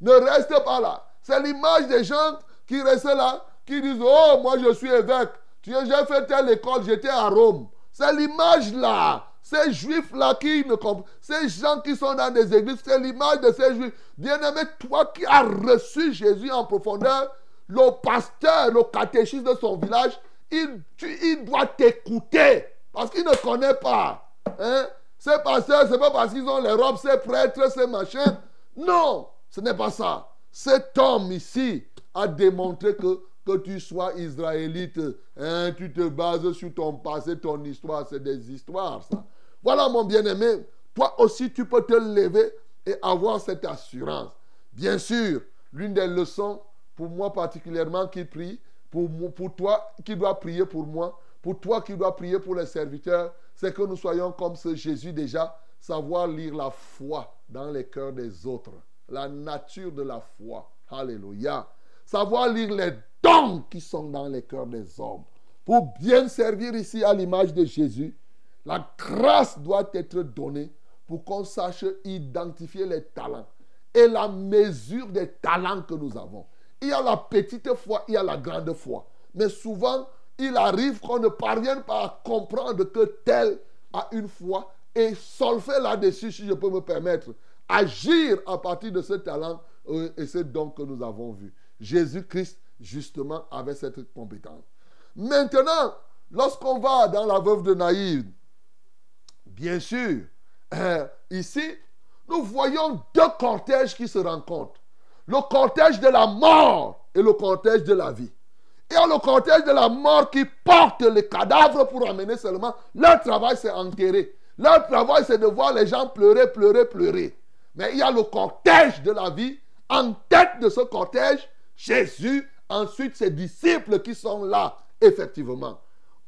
Ne reste pas là. C'est l'image des gens qui restent là, qui disent Oh, moi je suis évêque. J'ai fait telle école, j'étais à Rome. C'est l'image là. Ces juifs-là qui ne comprennent, ces gens qui sont dans des églises, c'est l'image de ces juifs. Bien-aimé, toi qui as reçu Jésus en profondeur, le pasteur, le catéchiste de son village, il, il doit t'écouter parce qu'il ne connaît pas. Hein? Ces pasteurs, ce n'est pas parce qu'ils ont les robes, ces prêtres, ces machins. Non, ce n'est pas ça. Cet homme ici a démontré que que tu sois israélite, hein, tu te bases sur ton passé, ton histoire, c'est des histoires, ça. Voilà, mon bien-aimé, toi aussi, tu peux te lever et avoir cette assurance. Bien sûr, l'une des leçons, pour moi particulièrement qui prie, pour, pour toi qui dois prier pour moi, pour toi qui dois prier pour les serviteurs, c'est que nous soyons comme ce Jésus déjà, savoir lire la foi dans les cœurs des autres, la nature de la foi. Alléluia. savoir lire les dons qui sont dans les cœurs des hommes. Pour bien servir ici à l'image de Jésus, la grâce doit être donnée pour qu'on sache identifier les talents et la mesure des talents que nous avons. Il y a la petite foi, il y a la grande foi. Mais souvent, il arrive qu'on ne parvienne pas à comprendre que tel a une foi et solfer là-dessus, si je peux me permettre, agir à partir de ce talent euh, et ce don que nous avons vu. Jésus-Christ, justement, avait cette compétence. Maintenant, lorsqu'on va dans la veuve de Naïd, bien sûr, euh, ici, nous voyons deux cortèges qui se rencontrent. Le cortège de la mort et le cortège de la vie. Il y a le cortège de la mort qui porte les cadavres pour amener seulement. Leur travail, c'est enterrer. Leur travail, c'est de voir les gens pleurer, pleurer, pleurer. Mais il y a le cortège de la vie. En tête de ce cortège, Jésus, ensuite ses disciples qui sont là, effectivement.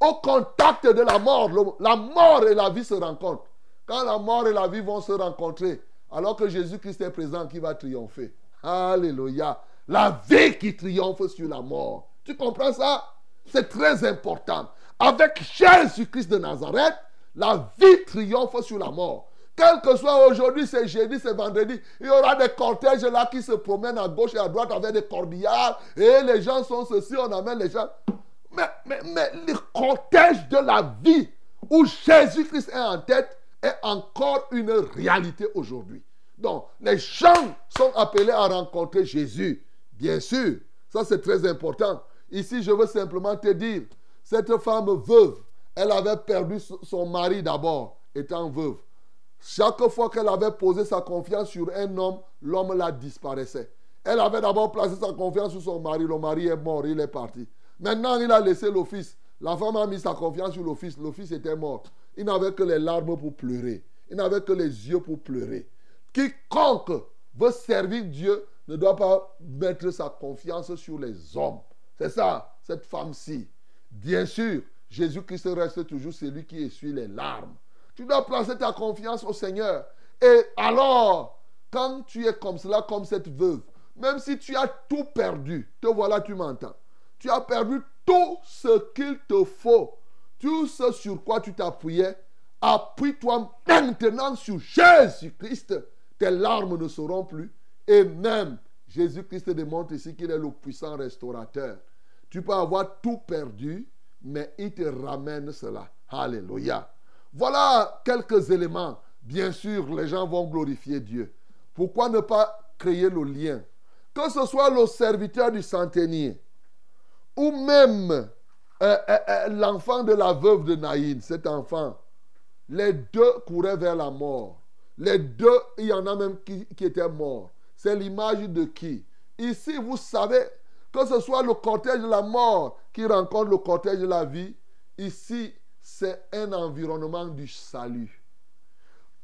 Au contact de la mort, le- la mort et la vie se rencontrent. Quand la mort et la vie vont se rencontrer, alors que Jésus-Christ est présent, qui va triompher? Alléluia. La vie qui triomphe sur la mort. Tu comprends ça? C'est très important. Avec Jésus-Christ de Nazareth, la vie triomphe sur la mort. Quel que soit aujourd'hui, c'est jeudi, c'est vendredi, il y aura des cortèges là qui se promènent à gauche et à droite avec des corbillards. Et les gens sont ceci, on amène les gens. Mais, mais, mais le cortège de la vie où Jésus-Christ est en tête est encore une réalité aujourd'hui. Donc, les gens sont appelés à rencontrer Jésus. Bien sûr, ça c'est très important. Ici, je veux simplement te dire, cette femme veuve, elle avait perdu son- mari d'abord, étant veuve. Chaque fois qu'elle avait posé sa confiance sur un homme, l'homme la disparaissait. Elle avait d'abord placé sa confiance sur son mari. Le mari est mort, il est parti. Maintenant, il a laissé fils. La femme a mis sa confiance sur. Le fils était mort. Il n'avait que les larmes pour pleurer. Il n'avait que les yeux pour pleurer. Quiconque veut servir Dieu ne doit pas mettre sa confiance sur les hommes. C'est ça, cette femme-ci. Bien sûr, Jésus-Christ reste toujours celui qui essuie les larmes. Tu dois placer ta confiance au Seigneur. Et alors, quand tu es comme cela, comme cette veuve, même si tu as tout perdu, te voilà, tu m'entends. Tu as perdu tout ce qu'il te faut. Tout ce sur quoi tu t'appuyais, appuie-toi maintenant sur Jésus-Christ. Tes larmes ne seront plus. Et même, Jésus-Christ démontre ici qu'il est le puissant restaurateur. Tu peux avoir tout perdu, mais il te ramène cela. Alléluia. Voilà quelques éléments. Bien sûr, les gens vont glorifier Dieu. Pourquoi ne pas créer le lien? Que ce soit le serviteur du centenier ou même euh, euh, euh, l'enfant de la veuve de Naïd, cet enfant, les deux couraient vers la mort. Les deux, il y en a même qui étaient morts. C'est l'image de qui? Ici, vous savez, que ce soit le cortège de la mort qui rencontre le cortège de la vie, ici, c'est un environnement du salut.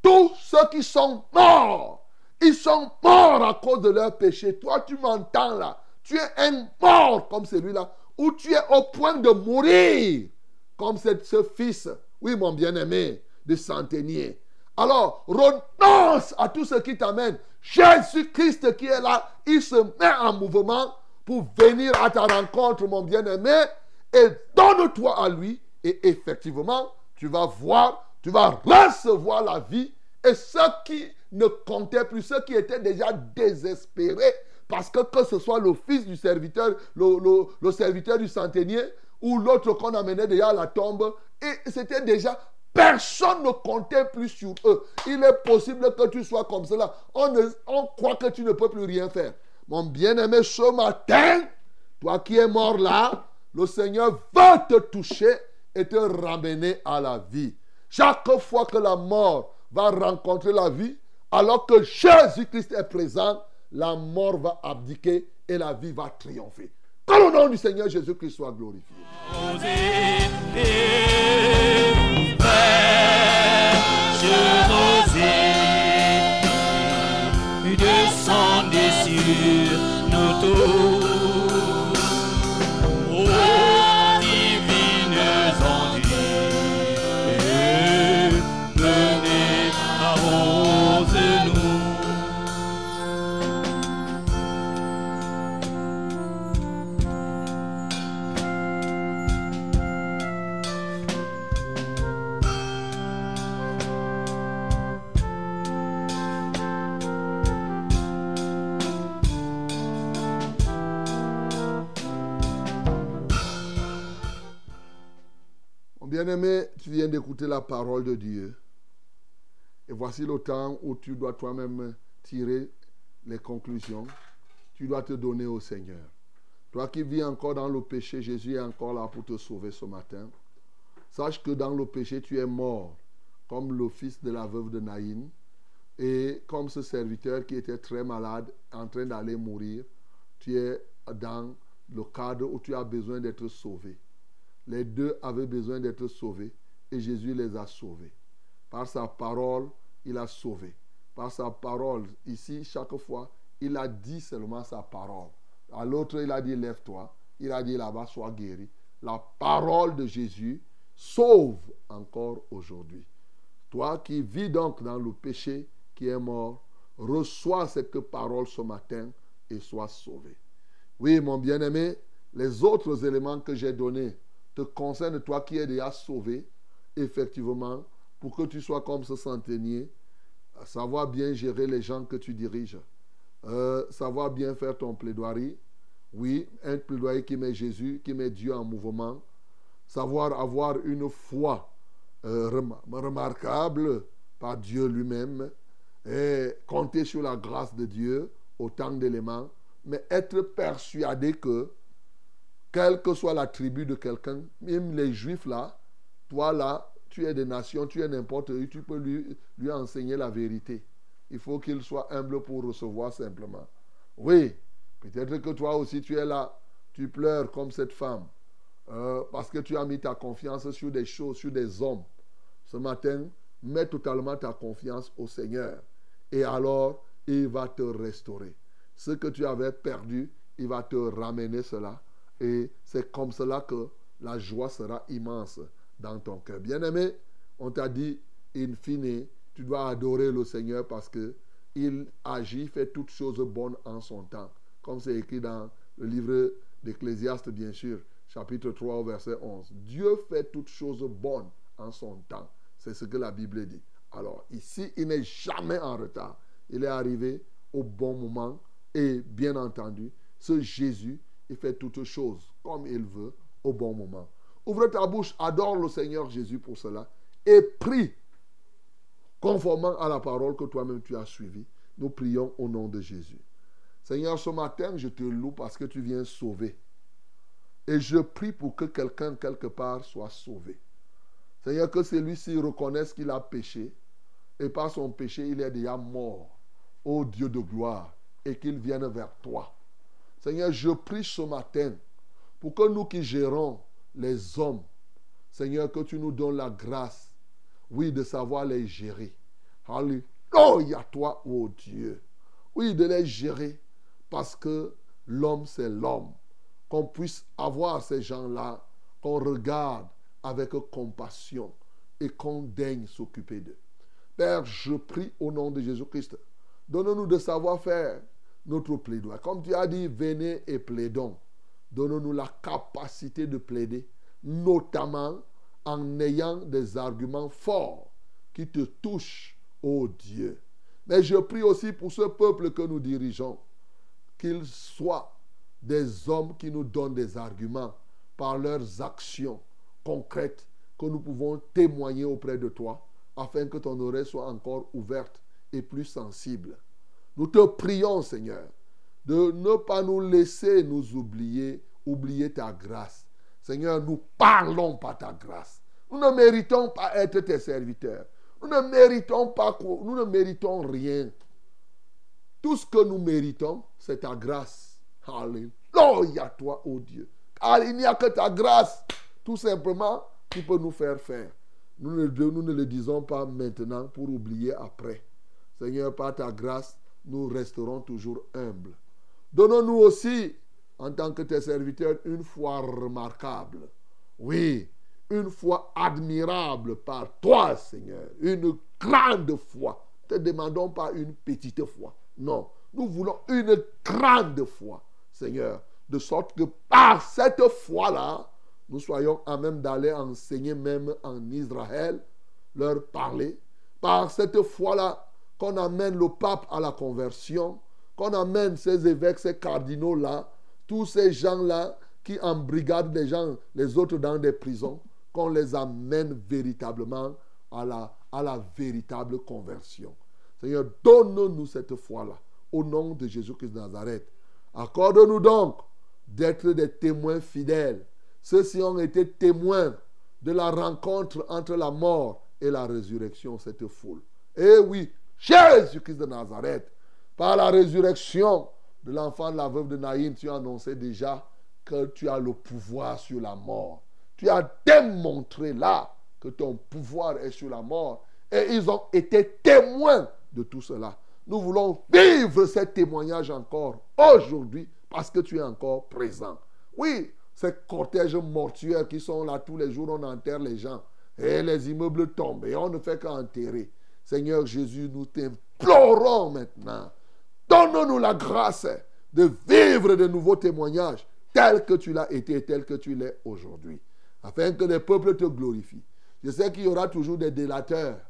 Tous ceux qui sont morts, ils sont morts à cause de leur péché. Toi, tu m'entends là? Tu es un mort comme celui-là, ou tu es au point de mourir comme ce, fils, oui, mon bien-aimé, de centenier. Alors, renonce à tout ce qui t'amène. Jésus-Christ qui est là, il se met en mouvement pour venir à ta rencontre, mon bien-aimé, et donne-toi à lui. Et effectivement, tu vas voir, tu vas recevoir la vie. Et ceux qui ne comptaient plus, ceux qui étaient déjà désespérés, parce que que ce soit le fils du serviteur, le, serviteur du centenier, ou l'autre qu'on amenait déjà à la tombe, et c'était déjà Personne ne comptait plus sur eux. Il est possible que tu sois comme cela. On, croit que tu ne peux plus rien faire. Mon bien-aimé, ce matin, toi qui es mort là, le Seigneur va te toucher et te ramener à la vie. Chaque fois que la mort va rencontrer la vie, alors que Jésus-Christ est présent, la mort va abdiquer et la vie va triompher. Que le nom du Seigneur Jésus-Christ soit glorifié. Sur nous tous. Bien-aimé, tu viens d'écouter la parole de Dieu. Et voici le temps où tu dois toi-même tirer les conclusions. Tu dois te donner au Seigneur. Toi qui vis encore dans le péché, Jésus est encore là pour te sauver ce matin. Sache que dans le péché, tu es mort, comme le fils de la veuve de Naïn, et comme ce serviteur qui était très malade, en train d'aller mourir. Tu es dans le cadre où tu as besoin d'être sauvé. Les deux avaient besoin d'être sauvés et Jésus les a sauvés. Par sa parole, il a sauvé. Par sa parole, ici, chaque fois, il a dit seulement sa parole. À l'autre, il a dit lève-toi. Il a dit là-bas, sois guéri. La parole de Jésus sauve encore aujourd'hui. Toi qui vis donc dans le péché, qui est mort, reçois cette parole ce matin et sois sauvé. Oui, mon bien-aimé, les autres éléments que j'ai donnés te concernent, toi qui es déjà sauvé, effectivement, pour que tu sois comme ce centenier, savoir bien gérer les gens que tu diriges, euh, savoir bien faire ton plaidoirie. Oui, un plaidoyer qui met Jésus, qui met Dieu en mouvement. Savoir avoir une foi euh, rem- remarquable par Dieu lui-même et compter sur la grâce de Dieu autant d'éléments, mais être persuadé que, quelle que soit la tribu de quelqu'un, même les juifs là, toi là, tu es des nations, tu es n'importe où, tu peux lui, lui enseigner la vérité. Il faut qu'il soit humble pour recevoir simplement. Oui, peut-être que toi aussi tu es là, tu pleures comme cette femme, euh, parce que tu as mis ta confiance sur des choses, sur des hommes. Ce matin, mets totalement ta confiance au Seigneur. Et alors, il va te restaurer. Ce que tu avais perdu, il va te ramener cela. Et c'est comme cela que la joie sera immense dans ton cœur. Bien-aimé, on t'a dit, in fine, tu dois adorer le Seigneur parce que il agit, fait toutes choses bonnes en son temps. Comme c'est écrit dans le livre d'Ecclésiaste, bien sûr, chapitre 3, au verset 11. Dieu fait toutes choses bonnes en son temps. C'est ce que la Bible dit. Alors, ici, il n'est jamais en retard. Il est arrivé au bon moment. Et bien entendu, ce Jésus, il fait toutes choses comme il veut au bon moment. Ouvre ta bouche, adore le Seigneur Jésus pour cela et prie conformément à la parole que toi-même tu as suivie. Nous prions au nom de Jésus. Seigneur, ce matin, je te loue parce que tu viens sauver. Et je prie pour que quelqu'un quelque part soit sauvé. Seigneur, que celui-ci reconnaisse qu'il a péché et par son péché, il est déjà mort. Ô Dieu de gloire, et qu'il vienne vers toi. Seigneur, je prie ce matin pour que nous qui gérons les hommes, Seigneur, que tu nous donnes la grâce, oui, de savoir les gérer. Alléluia, toi, ô Dieu. Oui, de les gérer parce que l'homme, c'est l'homme. Qu'on puisse avoir ces gens-là, qu'on regarde avec compassion et qu'on daigne s'occuper d'eux. Père, je prie au nom de Jésus-Christ, donne-nous de savoir faire notre plaidoyer. Comme tu as dit, venez et plaidons. Donne-nous la capacité de plaider, notamment en ayant des arguments forts qui te touchent, ô Dieu. Mais je prie aussi pour ce peuple que nous dirigeons, qu'ils soient des hommes qui nous donnent des arguments par leurs actions concrètes que nous pouvons témoigner auprès de toi, afin que ton oreille soit encore ouverte et plus sensible. Nous te prions, Seigneur, de ne pas nous laisser nous oublier, oublier ta grâce. Seigneur, nous parlons pas ta grâce. Nous ne méritons pas être tes serviteurs. Nous ne méritons pas, nous ne méritons rien. Tout ce que nous méritons, c'est ta grâce. Alléluia, toi, ô Dieu. Car il n'y a que ta grâce, tout simplement, qui peut nous faire faire. Nous ne, nous ne le disons pas maintenant pour oublier après. Seigneur, par ta grâce, nous resterons toujours humbles. Donnons-nous aussi, en tant que tes serviteurs, une foi remarquable. Oui, une foi admirable par toi, Seigneur. Une grande foi. Ne te demandons pas une petite foi. Non, nous voulons une grande foi, Seigneur. De sorte que par cette foi-là, nous soyons à même d'aller enseigner même en Israël, leur parler. Par cette foi-là, qu'on amène le pape à la conversion, qu'on amène ces évêques, ces cardinaux-là, tous ces gens-là qui embrigadent des gens, les autres dans des prisons, qu'on les amène véritablement à la, à la véritable conversion. Seigneur, donne-nous cette foi-là, au nom de Jésus-Christ de Nazareth. Accorde-nous donc d'être des témoins fidèles. Ceux-ci ont été témoins de la rencontre entre la mort et la résurrection, cette foule. Eh oui, Jésus-Christ de Nazareth, par la résurrection de l'enfant de la veuve de Naïm, tu as annoncé déjà que tu as le pouvoir sur la mort. Tu as démontré là que ton pouvoir est sur la mort. Et ils ont été témoins de tout cela. Nous voulons vivre ce témoignage encore aujourd'hui parce que tu es encore présent. Oui, ces cortèges mortuaires qui sont là tous les jours, on enterre les gens. Et les immeubles tombent et on ne fait qu'enterrer. Seigneur Jésus, nous t'implorons maintenant. Donne-nous la grâce de vivre de nouveaux témoignages tels que tu l'as été et tels que tu l'es aujourd'hui. Afin que les peuples te glorifient. Je sais qu'il y aura toujours des délateurs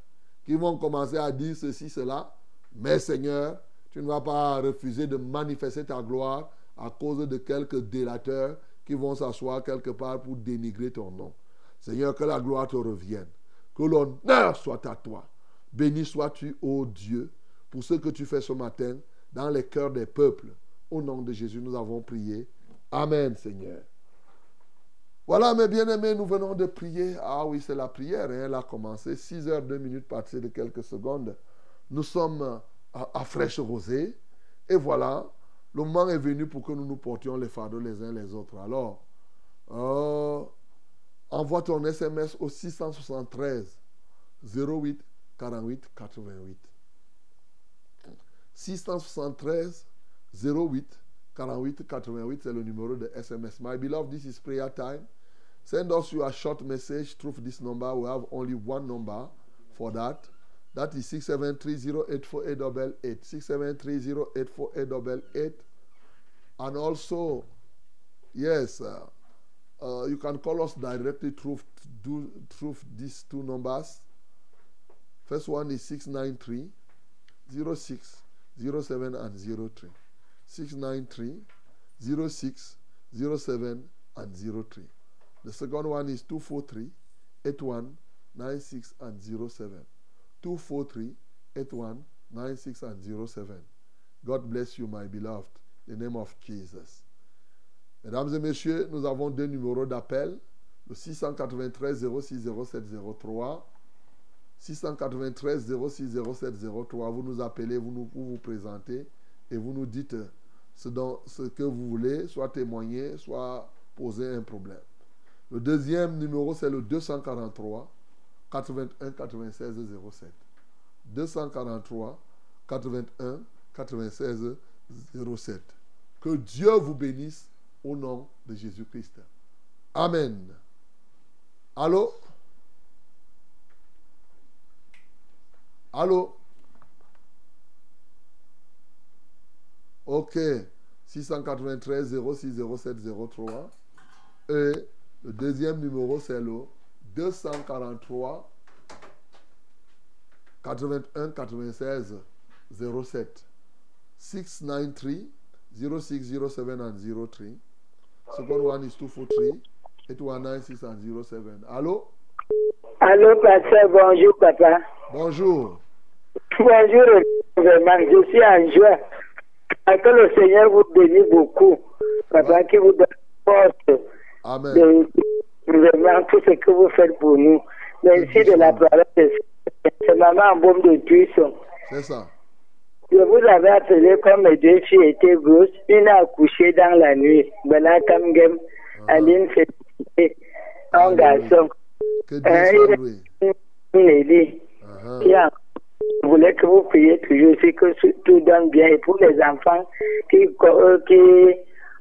qui vont commencer à dire ceci, cela. Mais Seigneur, tu ne vas pas refuser de manifester ta gloire à cause de quelques délateurs qui vont s'asseoir quelque part pour dénigrer ton nom. Seigneur, que la gloire te revienne. Que l'honneur soit à toi. Béni sois-tu, ô Dieu, pour ce que tu fais ce matin dans les cœurs des peuples. Au nom de Jésus, nous avons prié. Amen, Seigneur. Voilà, mes bien-aimés, nous venons de prier. Ah oui, c'est la prière. hein, Elle a commencé 6 heures, 2 minutes, passées de quelques secondes. Nous sommes à, fraîche rosée. Et voilà, le moment est venu pour que nous nous portions les fardeaux les uns les autres. Alors, euh, envoie ton SMS au 673 08 48 88. 673 08 48 88, c'est le numéro de SMS. My beloved, this is prayer time. Send us your short message through this number. We have only one number for that. That is 673084888. 673084888. And also, yes, uh, uh, you can call us directly through, through these two numbers. First one is 693 06 07 and 03. 693 06 07 and 03. The second one is 243 81 96 and 07. 243 81 96 and 07. God bless you, my beloved. The name of Jesus. Mesdames et messieurs, nous avons deux numéros d'appel. Le 693 06 07 03. 693 06 07 03. Vous nous appelez, vous vous, présentez et vous nous dites ce, ce que vous voulez, soit témoigner, soit poser un problème. Le deuxième numéro, c'est le 243 81 96 07. 243 81 96 07. Que Dieu vous bénisse au nom de Jésus-Christ. Amen. Allô? Allô? Ok. 693 06 07 03. Et le deuxième numéro, c'est le 243 81 96 07. 693 06 07 and 03. Second one is 243 8196 and 07. Allô? Allô, pasteur, bonjour, papa. Bonjour. Bonjour, je suis en joie. Que le Seigneur vous bénisse beaucoup. Papa, qui vous donne force Amen. de vraiment tout ce que vous faites pour nous. Merci de la parole de C'est maman en bombe de puissance. C'est ça. Je vous avais appelé comme mes deux filles étaient grosses. Une a accouché dans la nuit. Bella Kamgem, Aline Félicité, un garçon. Que Dieu soit loué. Et en- je voulais que vous priez toujours, c'est que tout- donne bien. Et pour les enfants qui, euh, qui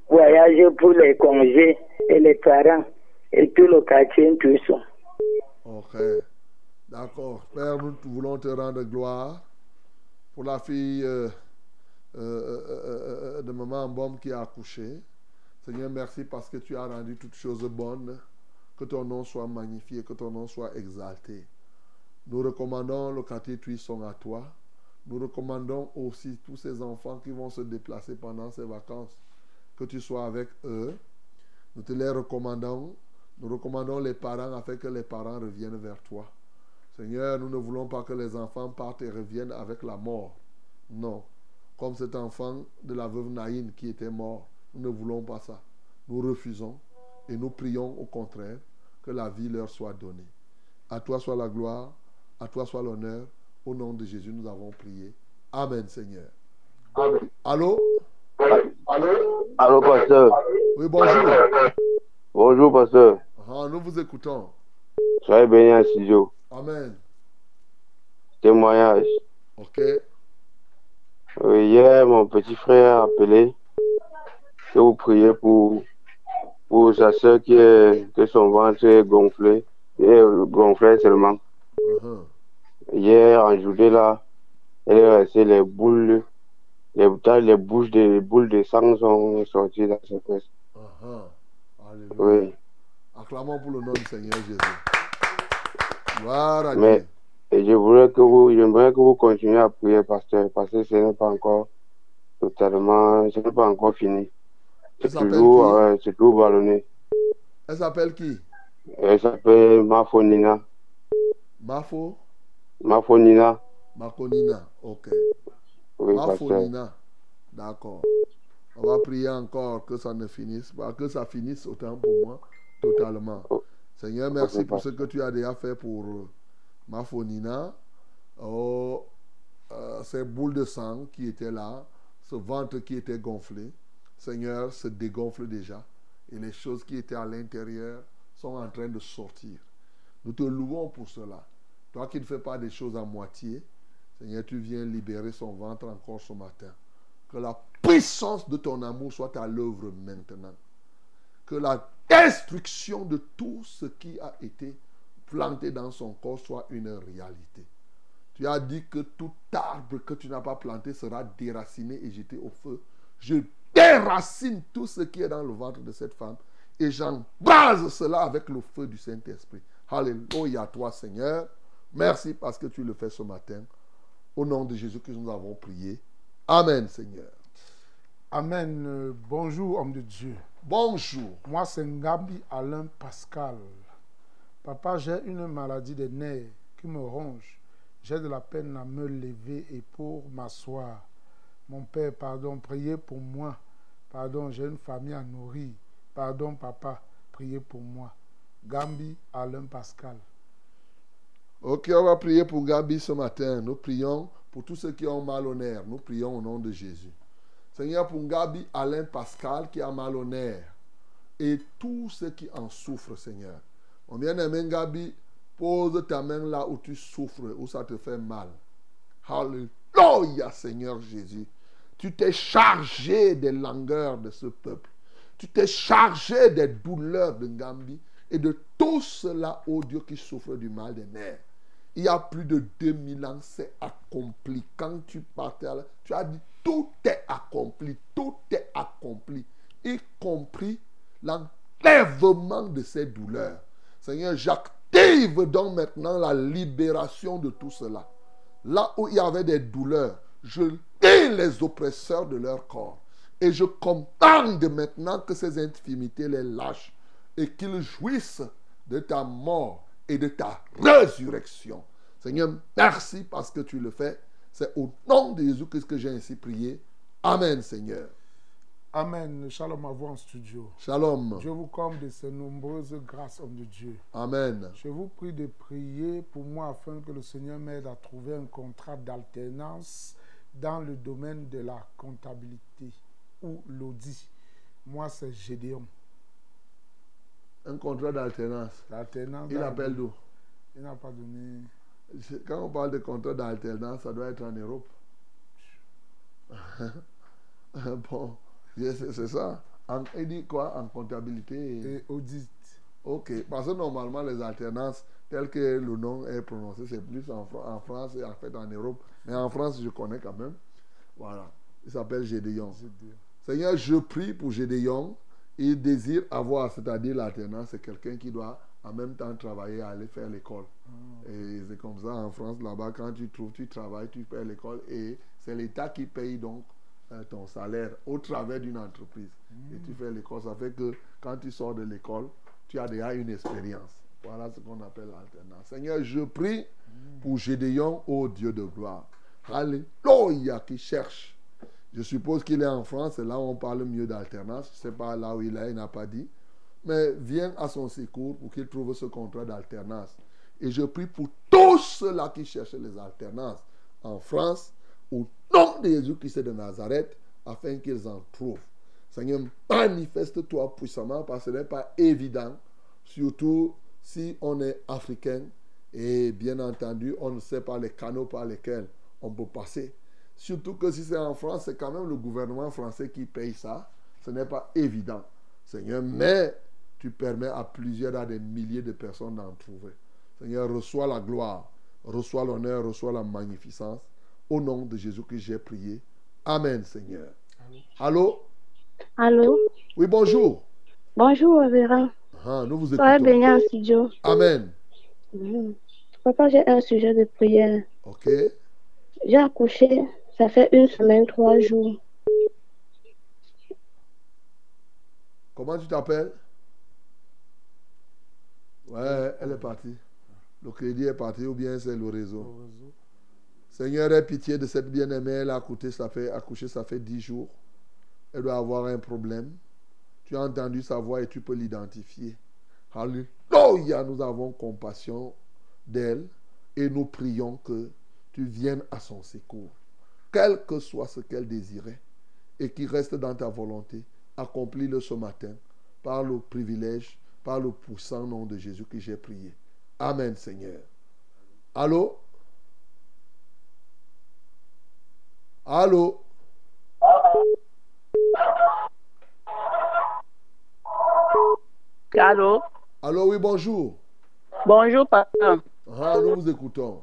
voyagent pour les congés et les parents et tout le quartier, tout ça. Ok. D'accord. Père, nous voulons te rendre gloire pour la fille euh, euh, de maman Mbom qui a accouché. Seigneur, merci parce que tu as rendu toutes choses bonnes. Que ton nom soit magnifié, que ton nom soit exalté. Nous recommandons le quartier Tuisson à toi. Nous recommandons aussi tous ces enfants qui vont se déplacer pendant ces vacances. Que tu sois avec eux. Nous te les recommandons. Nous recommandons les parents afin que les parents reviennent vers toi. Seigneur, nous ne voulons pas que les enfants partent et reviennent avec la mort. Non. Comme cet enfant de la veuve Naïn qui était mort. Nous ne voulons pas ça. Nous refusons et nous prions au contraire que la vie leur soit donnée. À toi soit la gloire, à toi soit l'honneur. Au nom de Jésus, nous avons prié. Amen, Seigneur. Allô? Allô, pasteur. Oui, bonjour. Bonjour, pasteur. Ah, nous vous écoutons. Soyez bénis en studio. Amen. Témoignage. Ok. Euh, hier, mon petit frère a appelé que vous priez pour, pour sa soeur qui est, que son ventre est gonflé. Et gonflé seulement. Mhm. Hier, en journée, là, elle est restée les boules, les, les bouches de, les boules de sang sont sorties dans ses fesses. Mhm. Alléluia. Oui. Acclamons pour le nom du Seigneur Jésus. Gloire à Mais-. Et je voudrais que vous, j'aimerais que vous continuiez à prier, pasteur, parce que ce n'est pas encore totalement, ce n'est pas encore fini. C'est toujours, euh, c'est toujours ballonné. Elle s'appelle qui? Elle s'appelle Mafonina. Mafo? Mafonina. Makonina. Ok. Oui. Mafonina. D'accord. On va prier encore que ça ne finisse pas, que ça finisse autant pour moi, totalement. Seigneur, merci pour ce que tu as déjà fait pour euh, Mafonina. Oh, euh, ces boules de sang qui étaient là, ce ventre qui était gonflé. Seigneur, se dégonfle déjà. Et les choses qui étaient à l'intérieur sont en train de sortir. Nous te louons pour cela. Toi qui ne fais pas des choses à moitié, Seigneur, tu viens libérer son ventre encore ce matin. Que la puissance de ton amour soit à l'œuvre maintenant. Que la destruction de tout ce qui a été planté dans son corps soit une réalité. Tu as dit que tout arbre que tu n'as pas planté sera déraciné et jeté au feu. Je déracine tout ce qui est dans le ventre de cette femme et j'embrase cela avec le feu du Saint-Esprit. Alléluia toi, Seigneur. Merci parce que tu le fais ce matin. Au nom de Jésus que nous avons prié. Amen, Seigneur. Amen. Euh, Bonjour, homme de Dieu. Bonjour. Moi, c'est Ngabi Alain Pascal. Papa, j'ai une maladie des nerfs qui me ronge. J'ai de la peine à me lever et pour m'asseoir. Mon père, pardon, priez pour moi. Pardon, j'ai une famille à nourrir. Pardon, papa, priez pour moi. Gambi Alain Pascal. Ok, on va prier pour Gabi ce matin. Nous prions pour tous ceux qui ont mal au nerf. Nous prions au nom de Jésus. Seigneur, pour Gabi Alain Pascal qui a mal au nerf et tous ceux qui en souffrent, Seigneur. Mon bien-aimé Gabi, pose ta main là où tu souffres, où ça te fait mal. Alléluia, Seigneur Jésus. Tu t'es chargé des langueurs de ce peuple. Tu t'es chargé des douleurs de Gambi et de tout cela, ô Dieu, qui souffre du mal des nerfs. Il y a plus de 2000 ans, c'est accompli. Quand tu partais, là, tu as dit tout est accompli, tout est accompli, y compris l'enlèvement de ces douleurs. Seigneur, j'active donc maintenant la libération de tout cela. Là où il y avait des douleurs, je lis les oppresseurs de leur corps. Et je commande maintenant que ces infimités les lâchent et qu'ils jouissent de ta mort et de ta résurrection. Seigneur, merci parce que tu le fais. C'est au nom de Jésus que j'ai ainsi prié. Amen, Seigneur. Amen. Shalom à vous en studio. Shalom. Je vous comble de ces nombreuses grâces, homme de Dieu. Amen. Je vous prie de prier pour moi afin que le Seigneur m'aide à trouver un contrat d'alternance dans le domaine de la comptabilité ou l'audit. Moi, c'est Gédéon. Un contrat d'alternance. L'alternance. Il appelle d'où? Il n'a pas donné. Quand on parle de contrat d'alternance, ça doit être en Europe. (laughs) bon, c'est ça. En- il dit quoi? En comptabilité Et audit. Ok, parce que normalement les alternances, telles que le nom est prononcé, c'est plus en, en France et en fait en Europe. Mais en France, je connais quand même. Voilà. Il s'appelle Gédéon. Gédéon. Seigneur, je prie pour Gédéon. Il désire avoir, c'est-à-dire l'alternance, c'est quelqu'un qui doit en même temps travailler, aller faire l'école. Et c'est comme ça en France, là-bas, quand tu trouves, tu travailles, tu fais l'école et c'est l'État qui paye donc euh, ton salaire au travers d'une entreprise. Et tu fais l'école. Ça fait que quand tu sors de l'école, tu as déjà une expérience. Voilà ce qu'on appelle l'alternance. Seigneur, je prie pour Gédéon, ô Dieu de gloire. Alléluia, qui cherche. Je suppose qu'il est en France, et là on parle mieux d'alternance. Je ne sais pas là où il est, il n'a pas dit. Mais viens à son secours pour qu'il trouve ce contrat d'alternance. Et je prie pour tous ceux-là qui cherchent les alternances en France, au nom de Jésus-Christ de Nazareth, afin qu'ils en trouvent. Seigneur, manifeste-toi puissamment parce que ce n'est pas évident, surtout si on est africain et bien entendu, on ne sait pas les canaux par lesquels on peut passer. Surtout que si c'est en France, c'est quand même le gouvernement français qui paye ça. Ce n'est pas évident, Seigneur, mais tu permets à plusieurs, à des milliers de personnes d'en trouver. Seigneur, reçois la gloire, reçois l'honneur, reçois la magnificence. Au nom de Jésus que j'ai prié. Amen, Seigneur. Allô? Allô? Oui, bonjour. Bonjour, révérend. Ah, nous vous Soyez écoutons. béni en studio. Amen. Mhm. Papa, j'ai un sujet de prière. Ok. J'ai accouché, ça fait une semaine, trois jours. Comment tu t'appelles? Ouais, elle est partie. Le crédit est parti ou bien c'est le réseau. Seigneur, aie pitié de cette bien-aimée. Elle a accouché, ça fait, accouché, ça fait dix jours. Elle doit avoir un problème. Tu as entendu sa voix et tu peux l'identifier. Alléluia, nous avons compassion d'elle et nous prions que tu viennes à son secours. Quel que soit ce qu'elle désirait et qui reste dans ta volonté, accomplis-le ce matin par le privilège, par le puissant nom de Jésus que j'ai prié. Amen, Seigneur. Allô? Allô? Allô? Allô, oui, bonjour. Bonjour, papa. Ah, nous vous écoutons.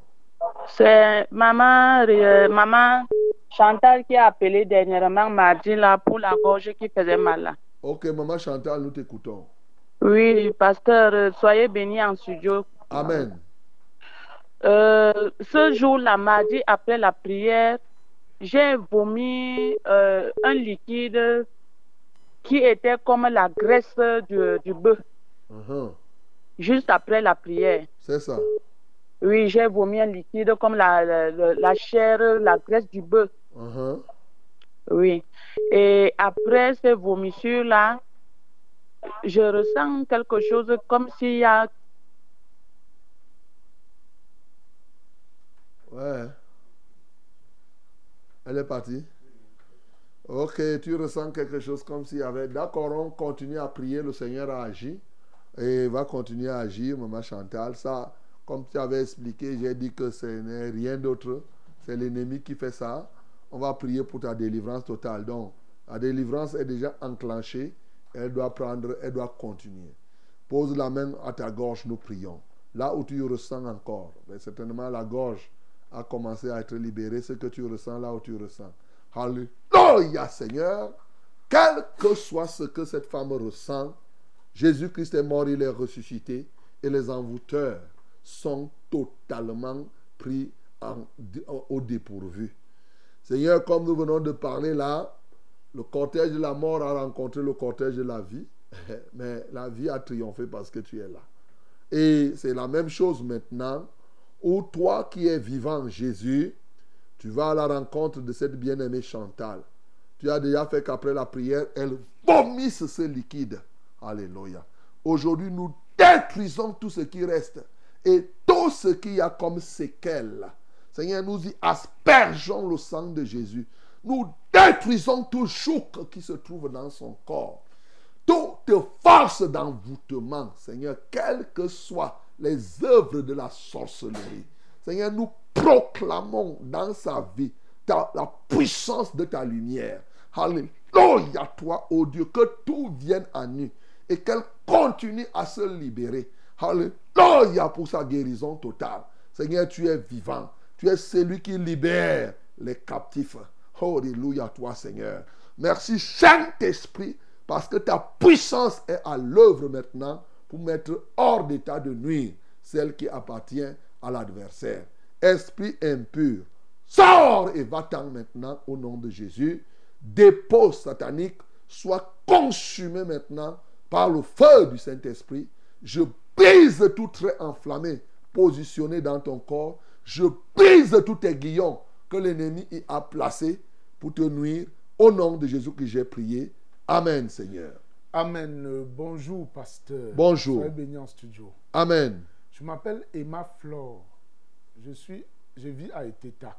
C'est maman, euh, maman Chantal qui a appelé dernièrement mardi là pour la gorge qui faisait mal là. Ok, maman Chantal, nous t'écoutons. Oui, pasteur, euh, soyez bénis en studio. Amen. Euh, ce jour-là, mardi, après la prière, j'ai vomi euh, un liquide qui était comme la graisse du, du bœuf, Mhm. juste après la prière. C'est ça. Oui, j'ai vomi un liquide comme la, la, chair, la graisse du bœuf. Mhm. Oui. Et après ces vomissures-là, je ressens quelque chose comme s'il y a... Ouais. Elle est partie. Ok, tu ressens quelque chose comme s'il y avait. D'accord, on continue à prier, le Seigneur a agi. Et va continuer à agir, maman Chantal. Ça, comme tu avais expliqué, j'ai dit que ce n'est rien d'autre. C'est l'ennemi qui fait ça. On va prier pour ta délivrance totale. Donc, la délivrance est déjà enclenchée. Elle doit prendre, elle doit continuer. Pose la main à ta gorge, nous prions. Là où tu ressens encore, certainement la gorge a commencé à être libérée, ce que tu ressens là où tu ressens. Alléluia, Seigneur. Quel que soit ce que cette femme ressent, Jésus-Christ est mort, il est ressuscité, et les envoûteurs sont totalement pris au dépourvu. Seigneur, comme nous venons de parler là, le cortège de la mort a rencontré le cortège de la vie, (laughs) mais la vie a triomphé parce que tu es là. Et c'est la même chose maintenant, où toi qui es vivant, Jésus, tu vas à la rencontre de cette bien-aimée Chantal. Tu as déjà fait qu'après la prière, elle vomisse ce liquide. Alléluia. Aujourd'hui, nous détruisons tout ce qui reste et tout ce qu'il y a comme séquelles. Seigneur, nous y aspergeons le sang de Jésus. Nous détruisons tout chouk qui se trouve dans son corps. Toute force d'envoûtement, Seigneur, quelles que soient les œuvres de la sorcellerie. Seigneur, nous proclamons dans sa vie la puissance de ta lumière. Alléluia, toi, ô Dieu, que tout vienne à nu et qu'elle continue à se libérer. Alléluia pour sa guérison totale. Seigneur, tu es vivant. Tu es celui qui libère les captifs. Alléluia, toi, Seigneur. Merci, Saint-Esprit, parce que ta puissance est à l'œuvre maintenant pour mettre hors d'état de nuire celle qui appartient à l'adversaire. Esprit impur, sors et va-t'en maintenant au nom de Jésus. Dépôt satanique, soit consumé maintenant par le feu du Saint-Esprit Je brise tout trait enflammé positionné dans ton corps. Je brise tout aiguillon que l'ennemi y a placé pour te nuire. Au nom de Jésus que j'ai prié. Amen, Seigneur. Amen. Euh, Bonjour, pasteur. Bonjour. Soyez béni en studio. Amen. Je m'appelle Emma Flore. Je, suis, je vis à Etétac.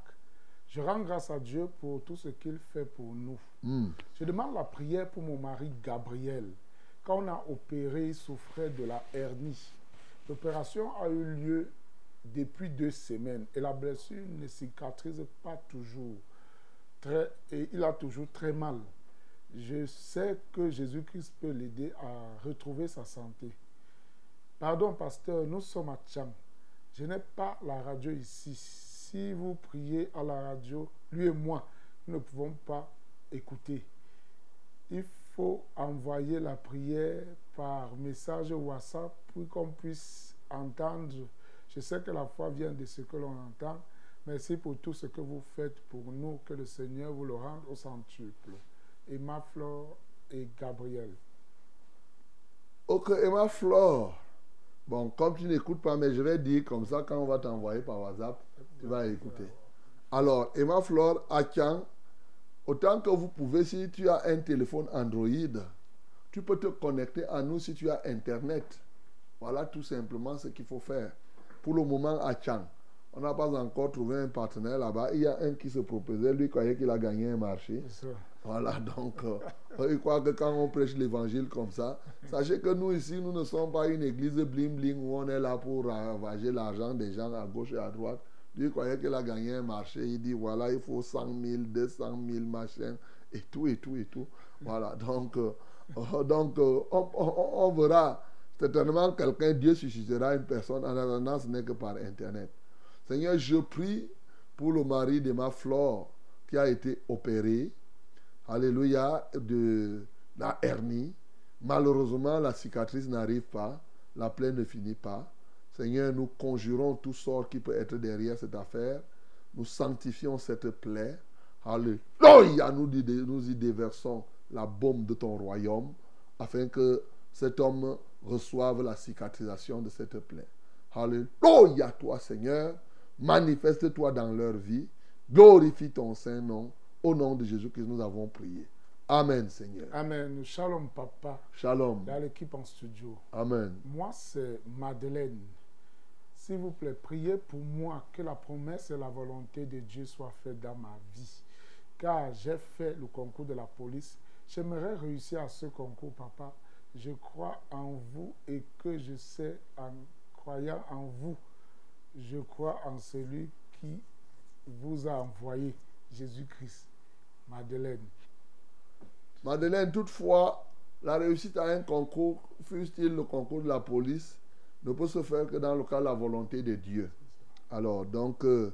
Je rends grâce à Dieu pour tout ce qu'il fait pour nous. Hmm. Je demande la prière pour mon mari Gabriel. Quand on a opéré, il souffrait de la hernie. L'opération a eu lieu depuis deux semaines et la blessure ne cicatrise pas toujours. Très, et il a toujours très mal. Je sais que Jésus-Christ peut l'aider à retrouver sa santé. Pardon, pasteur, nous sommes à Tchang. Je n'ai pas la radio ici. Si vous priez à la radio, lui et moi, nous ne pouvons pas écouter. Il faut envoyer la prière par message WhatsApp pour qu'on puisse entendre. Je sais que la foi vient de ce que l'on entend. Merci pour tout ce que vous faites pour nous. Que le Seigneur vous le rende au centuple. Emma Flore et Gabriel. Ok, Emma Flore. Bon, comme tu n'écoutes pas, mais je vais dire comme ça, quand on va t'envoyer par WhatsApp, tu vas écouter. Alors, Emma Flore, à Tian, autant que vous pouvez, si tu as un téléphone Android, tu peux te connecter à nous si tu as Internet. Voilà tout simplement ce qu'il faut faire. Pour le moment, à Tian, on n'a pas encore trouvé un partenaire là-bas. Il y a un qui se proposait, lui croyait qu'il a gagné un marché. Voilà, (laughs) donc, euh, il croit que quand on prêche l'évangile comme ça, sachez que nous ici, nous ne sommes pas une église bling bling où on est là pour ravager l'argent des gens à gauche et à droite. Lui, croyait qu'il a gagné un marché. Il dit, voilà, il faut 100 000, 200 000, machin, et tout, et tout, et tout. Voilà, donc, euh, euh, donc euh, on, on- on verra. Certainement, quelqu'un, Dieu suscitera une personne. En attendant, ce n'est que par Internet. Seigneur, je prie pour le mari de ma flore qui a été opéré. Alléluia, de la hernie. Malheureusement, la cicatrice n'arrive pas. La plaie ne finit pas. Seigneur, nous conjurons tout sort qui peut être derrière cette affaire. Nous sanctifions cette plaie. Alléluia, nous, y dé- nous y déversons la bombe de ton royaume afin que cet homme reçoive la cicatrisation de cette plaie. Alléluia, toi Seigneur. Manifeste-toi dans leur vie. Glorifie ton saint nom. Au nom de Jésus que nous avons prié. Amen, Seigneur. Amen. Shalom, papa. Shalom. Dans l'équipe en studio. Amen. Moi, c'est Madeleine. S'il vous plaît, priez pour moi que la promesse et la volonté de Dieu soient faites dans ma vie. Car j'ai fait le concours de la police. J'aimerais réussir à ce concours, papa. Je crois en vous et que je sais, en croyant en vous, je crois en celui qui vous a envoyé, Jésus-Christ. Madeleine. Madeleine, toutefois, la réussite à un concours, fût-il le concours de la police, ne peut se faire que dans le cas de la volonté de Dieu. Alors, donc, euh,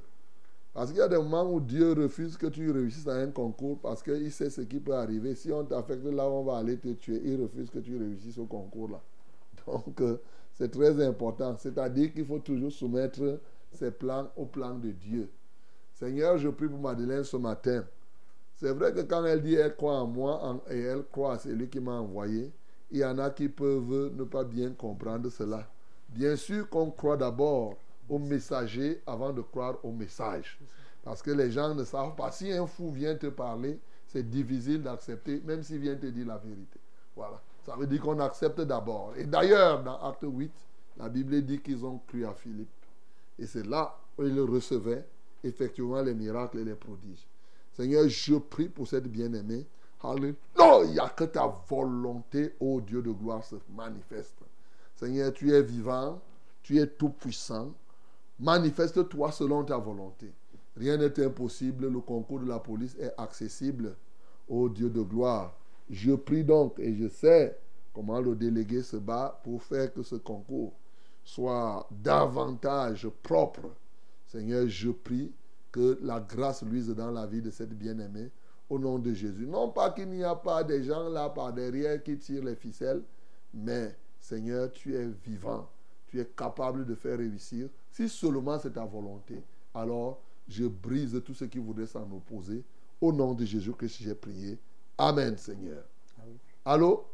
parce qu'il y a des moments où Dieu refuse que tu réussisses à un concours parce qu'il sait ce qui peut arriver. Si on t'affecte là, on va aller te tuer. Il refuse que tu réussisses au concours-là. (laughs) Donc, euh, c'est très important. C'est-à-dire qu'il faut toujours soumettre ses plans au plan de Dieu. Seigneur, je prie pour Madeleine ce matin. C'est vrai que quand elle dit elle croit en moi et elle croit à celui qui m'a envoyé, il y en a qui peuvent ne pas bien comprendre cela. Bien sûr qu'on croit d'abord au messager avant de croire au message. Parce que les gens ne savent pas. Si un fou vient te parler, c'est difficile d'accepter, même s'il vient te dire la vérité. Voilà. Ça veut dire qu'on accepte d'abord. Et d'ailleurs, dans Acte 8, la Bible dit qu'ils ont cru à Philippe. Et c'est là où ils recevaient effectivement les miracles et les prodiges. Seigneur, je prie pour cette bien-aimée. Alléluia, que ta volonté, ô Dieu de gloire, se manifeste. Seigneur, tu es vivant, tu es tout-puissant. Manifeste-toi selon ta volonté. Rien n'est impossible. Le concours de la police est accessible, ô Dieu de gloire. Je prie donc et je sais comment le délégué se bat pour faire que ce concours soit davantage propre. Seigneur, je prie que la grâce luise dans la vie de cette bien-aimée au nom de Jésus. Non pas qu'il n'y a pas des gens là par derrière qui tirent les ficelles, mais Seigneur, tu es vivant, tu es capable de faire réussir. Si seulement c'est ta volonté, alors je brise tout ce qui voudrait s'en opposer. Au nom de Jésus que j'ai prié. Amen, Seigneur. Allô?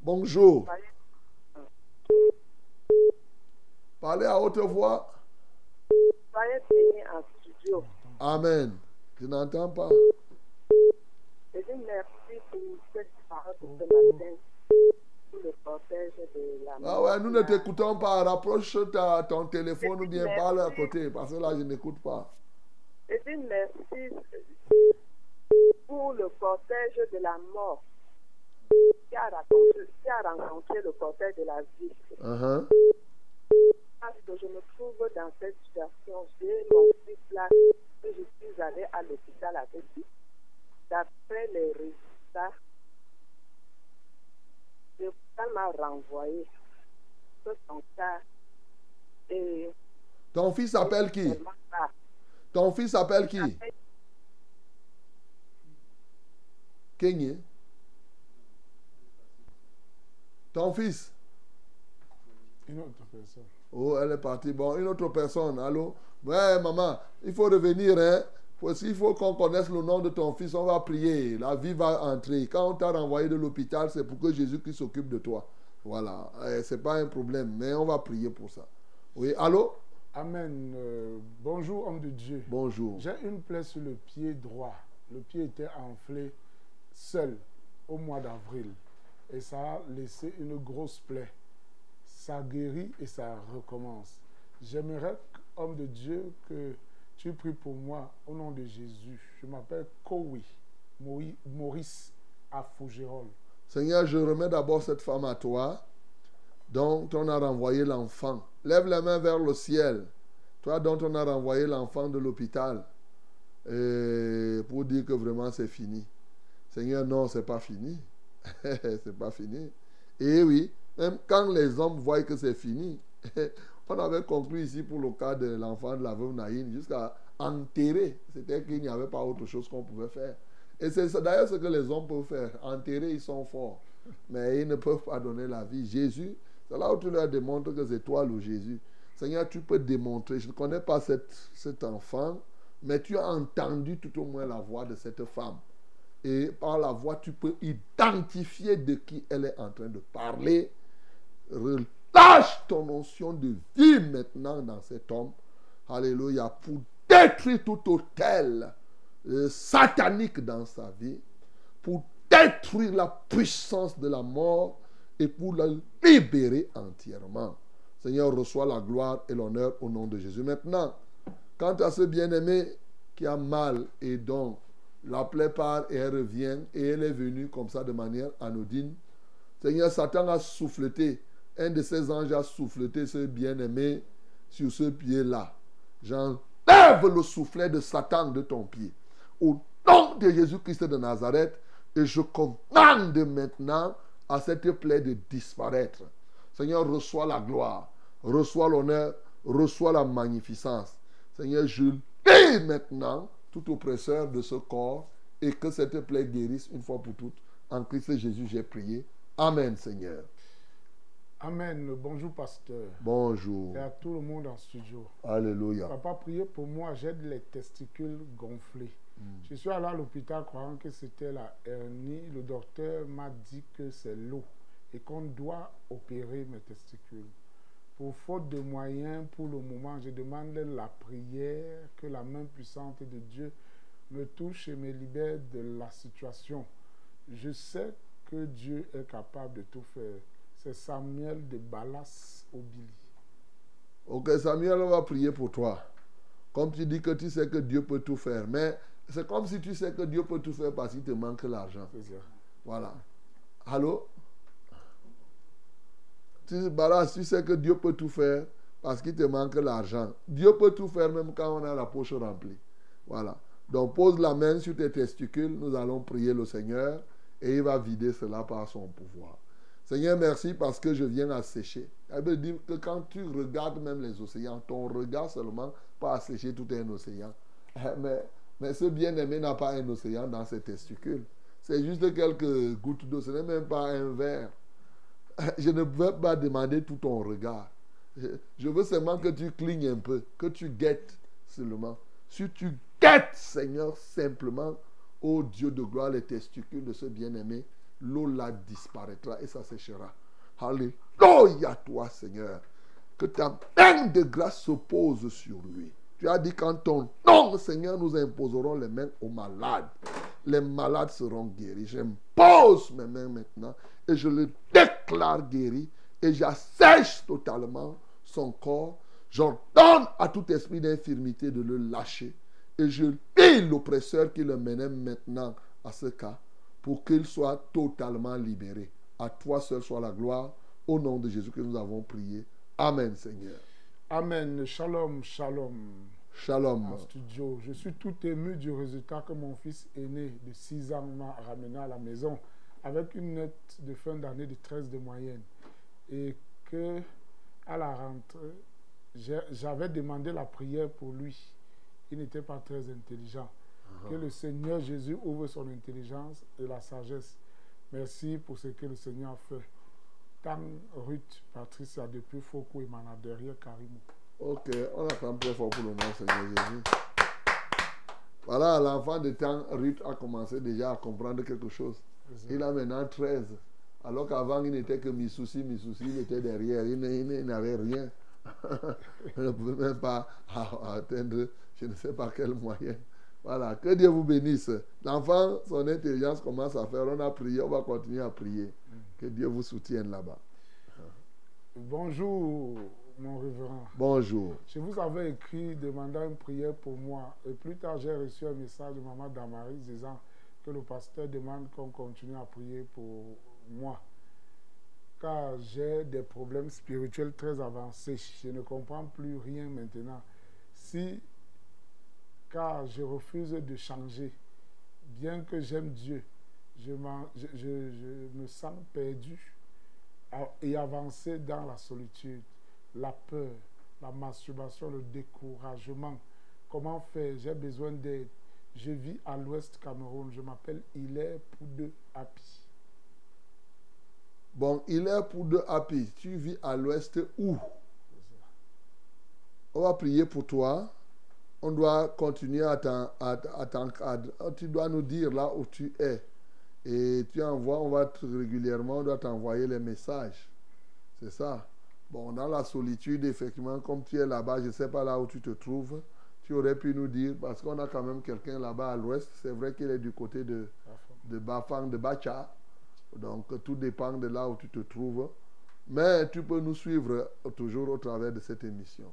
Bonjour. Parlez à haute voix. Soyez bénis en studio. Amen. Je n'entends pas. Je dis merci pour cette Ah ouais, nous ne t'écoutons pas. Rapproche ta, ton téléphone ou bien parle à côté. Parce que là, je n'écoute pas. Je dis merci pour le cortège de la mort qui a rencontré, qui a rencontré le cortège de la vie? Uh-huh. Parce que je me trouve dans cette situation, j'ai mon fils là, que je suis allée à l'hôpital avec lui. D'après les résultats, m'a renvoyé que son cas est Ton fils s'appelle qui? Ton fils s'appelle qui? Kenye. Ton fils? Une autre personne. Oh, elle est partie. Bon, une autre personne. Allô? Ouais, maman, il faut revenir, hein? Qu'il faut qu'on connaisse le nom de ton fils. On va prier. La vie va entrer. Quand on t'a renvoyé de l'hôpital, c'est pour que Jésus-Christ s'occupe de toi. Voilà. Eh, c'est pas un problème, mais on va prier pour ça. Oui, allô? Amen. Euh, bonjour, homme de Dieu. Bonjour. J'ai une plaie sur le pied droit. Le pied était enflé seul au mois d'avril. Et ça a laissé une grosse plaie. Ça guérit et ça recommence. J'aimerais, homme de Dieu, que tu pries pour moi au nom de Jésus. Je m'appelle Kowi Maurice à Fougerolles. Seigneur, je remets d'abord cette femme à toi, dont on a renvoyé l'enfant. Lève la main vers le ciel. Toi dont on a renvoyé l'enfant de l'hôpital. Pour dire que vraiment c'est fini. Seigneur, non, c'est pas fini. (laughs) c'est pas fini. Et oui, même quand les hommes voient que c'est fini, on avait conclu ici pour le cas de l'enfant de la veuve Naïn, jusqu'à enterrer. C'était qu'il n'y avait pas autre chose qu'on pouvait faire. Et c'est d'ailleurs ce que les hommes peuvent faire. Enterrer, ils sont forts. Mais ils ne peuvent pas donner la vie. Jésus, c'est là où tu leur démontres que c'est toi le Jésus. Seigneur, tu peux démontrer. Je ne connais pas cette, cet enfant, mais tu as entendu tout au moins la voix de cette femme. Et par la voix, tu peux identifier de qui elle est en train de parler. Relâche ton notion de vie maintenant dans cet homme. Alléluia. Pour détruire tout hôtel euh, satanique dans sa vie. Pour détruire la puissance de la mort et pour la libérer entièrement. Seigneur, reçois la gloire et l'honneur au nom de Jésus. Maintenant, quant à ce bien-aimé qui a mal et dont la plaie part et elle revient et elle est venue comme ça de manière anodine, Seigneur, Satan a souffleté, un de ses anges a souffleté ce bien-aimé sur ce pied-là. J'enlève le soufflet de Satan de ton pied. Au nom de Jésus-Christ de Nazareth, et je commande maintenant à cette plaie de disparaître. Seigneur, reçois la gloire, reçois l'honneur, reçois la magnificence. Seigneur, je lis maintenant tout oppresseur de ce corps et que cette plaie guérisse une fois pour toutes. En Christ Jésus, j'ai prié. Amen, Seigneur. Amen. Bonjour, pasteur. Bonjour. Et à tout le monde en studio. Alléluia. Papa, priez pour moi. J'ai les testicules gonflés. Je suis allé à l'hôpital croyant que c'était la hernie. Le docteur m'a dit que c'est l'eau et qu'on doit opérer mes testicules. Pour faute de moyens, pour le moment, je demande la prière, que la main puissante de Dieu me touche et me libère de la situation. Je sais que Dieu est capable de tout faire. C'est Samuel de Balas Obili. Ok, Samuel, on va prier pour toi. Comme tu dis que tu sais que Dieu peut tout faire. Mais c'est comme si tu sais que Dieu peut tout faire parce qu'il te manque l'argent. Voilà. Allô? Tu, Balas, tu sais que Dieu peut tout faire parce qu'il te manque l'argent. Dieu peut tout faire même quand on a la poche remplie. Voilà. Donc pose la main sur tes testicules. Nous allons prier le Seigneur et il va vider cela par son pouvoir. Seigneur, merci parce que je viens assécher. Ça veut dire que quand tu regardes même les océans, ton regard seulement pas assécher tout un océan. Mais, mais ce bien-aimé n'a pas un océan dans ses testicules. C'est juste quelques gouttes d'eau. Ce n'est même pas un verre. Je ne veux pas demander tout ton regard. Je veux seulement que tu clignes un peu, que tu guettes seulement. Si tu guettes, Seigneur, simplement, ô Dieu de gloire, les testicules de ce bien-aimé, l'eau là disparaîtra et ça séchera. Alléluia, toi, Seigneur. Que ta main de grâce se pose sur lui. Tu as dit qu'en ton nom, Seigneur, nous imposerons les mains aux malades. Les malades seront guéris. J'impose mes mains maintenant et je le déclare guéri et j'assèche totalement son corps. J'ordonne à tout esprit d'infirmité de le lâcher. Et je lis l'oppresseur qui le menait maintenant à ce cas pour qu'il soit totalement libéré. À toi seul soit la gloire. Au nom de Jésus que nous avons prié. Amen, Seigneur. Amen. Shalom, shalom. Shalom. En studio. Je suis tout ému du résultat que mon fils aîné de 6 ans m'a ramené à la maison avec une note de fin d'année de 13 de moyenne. Et que à la rentrée, j'avais demandé la prière pour lui. Il n'était pas très intelligent. Que le Seigneur Jésus ouvre son intelligence et la sagesse. Merci pour ce que le Seigneur a fait. Tant Ruth, Patricia depuis Foko et Mana derrière Karimou. Ok, on attend très fort pour le nom, Seigneur Jésus. Voilà, l'enfant de temps, Ruth a commencé déjà à comprendre quelque chose. Il a maintenant 13. Alors qu'avant, il n'était que mes soucis, mes soucis, il était derrière. Il n'avait rien. (laughs) il ne pouvait même pas (laughs) atteindre, je ne sais pas quel moyen. Voilà, que Dieu vous bénisse. L'enfant, son intelligence commence à faire. On a prié, on va continuer à prier. Que Dieu vous soutienne là-bas. Bonjour, mon révérend. Bonjour. Je vous avais écrit demandant une prière pour moi. Et plus tard, j'ai reçu un message de maman Damaris disant que le pasteur demande qu'on continue à prier pour moi. Car j'ai des problèmes spirituels très avancés. Je ne comprends plus rien maintenant. Si, car je refuse de changer, bien que j'aime Dieu, je, m'en- je- je- je me sens perdu et avancé dans la solitude, la peur, la masturbation, le découragement. Comment faire? J'ai besoin d'aide. Je vis à l'ouest Cameroun. Je m'appelle Hilaire Poudeux Api. Bon, il est pour deux happy. Tu vis à l'ouest où? On va prier pour toi. On doit continuer à à à t'encadrer. Tu dois nous dire là où tu es. Et tu envoies, on va régulièrement, on doit t'envoyer les messages. C'est ça. Bon, dans la solitude, effectivement, comme tu es là-bas, je ne sais pas là où tu te trouves, tu aurais pu nous dire, parce qu'on a quand même quelqu'un là-bas à l'ouest, c'est vrai qu'il est du côté de, de Bafang, de Bacha. Donc, tout dépend de là où tu te trouves. Mais tu peux nous suivre toujours au travers de cette émission.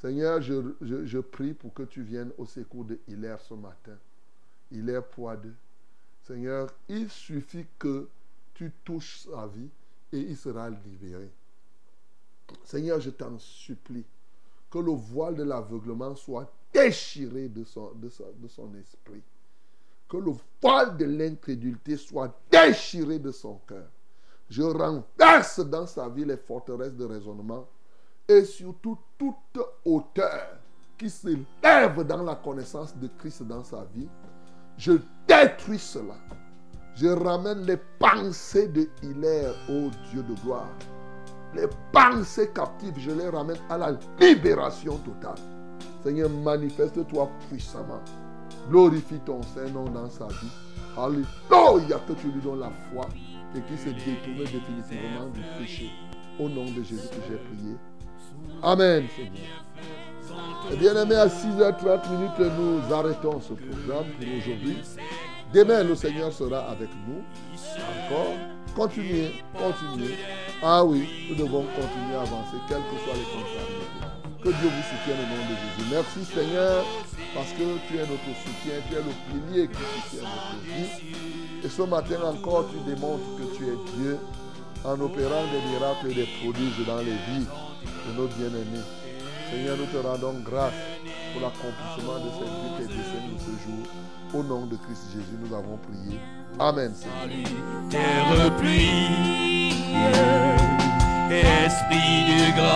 Seigneur, je, prie pour que tu viennes au secours de Hilaire ce matin. Hilaire Poideux. Seigneur, il suffit que tu touches sa vie et il sera libéré. Seigneur, je t'en supplie que le voile de l'aveuglement soit déchiré de son, de son- de son esprit. Que le voile de l'incrédulité soit déchiré de son cœur. Je renverse dans sa vie les forteresses de raisonnement et surtout toute hauteur qui s'élève dans la connaissance de Christ dans sa vie. Je détruis cela. Je ramène les pensées de Hilaire, ô Dieu de gloire. Les pensées captives, je les ramène à la libération totale. Seigneur, manifeste-toi puissamment. Glorifie ton Saint-Nom dans sa vie. Alléluia, que tu lui donnes la foi et qu'il se détourne définitivement du péché. Au nom de Jésus que j'ai prié. Amen, Seigneur. Et bien aimé, à 6h30 minutes, nous arrêtons ce programme pour aujourd'hui. Demain, le Seigneur sera avec nous. Encore. Continuez, continuez. Ah oui, nous devons continuer à avancer, quelles que soient les contrariétés. Que Dieu vous soutienne au nom de Jésus. Merci Seigneur, parce que tu es notre soutien, tu es le pilier qui soutient notre vie. Et ce matin encore, tu démontres que tu es Dieu en opérant des miracles et des prodiges dans les vies nos bien-aimés. Seigneur, nous te rendons grâce pour l'accomplissement de cette vie et de ce jour. Au nom de Christ Jésus, nous avons prié. Amen. Esprit de.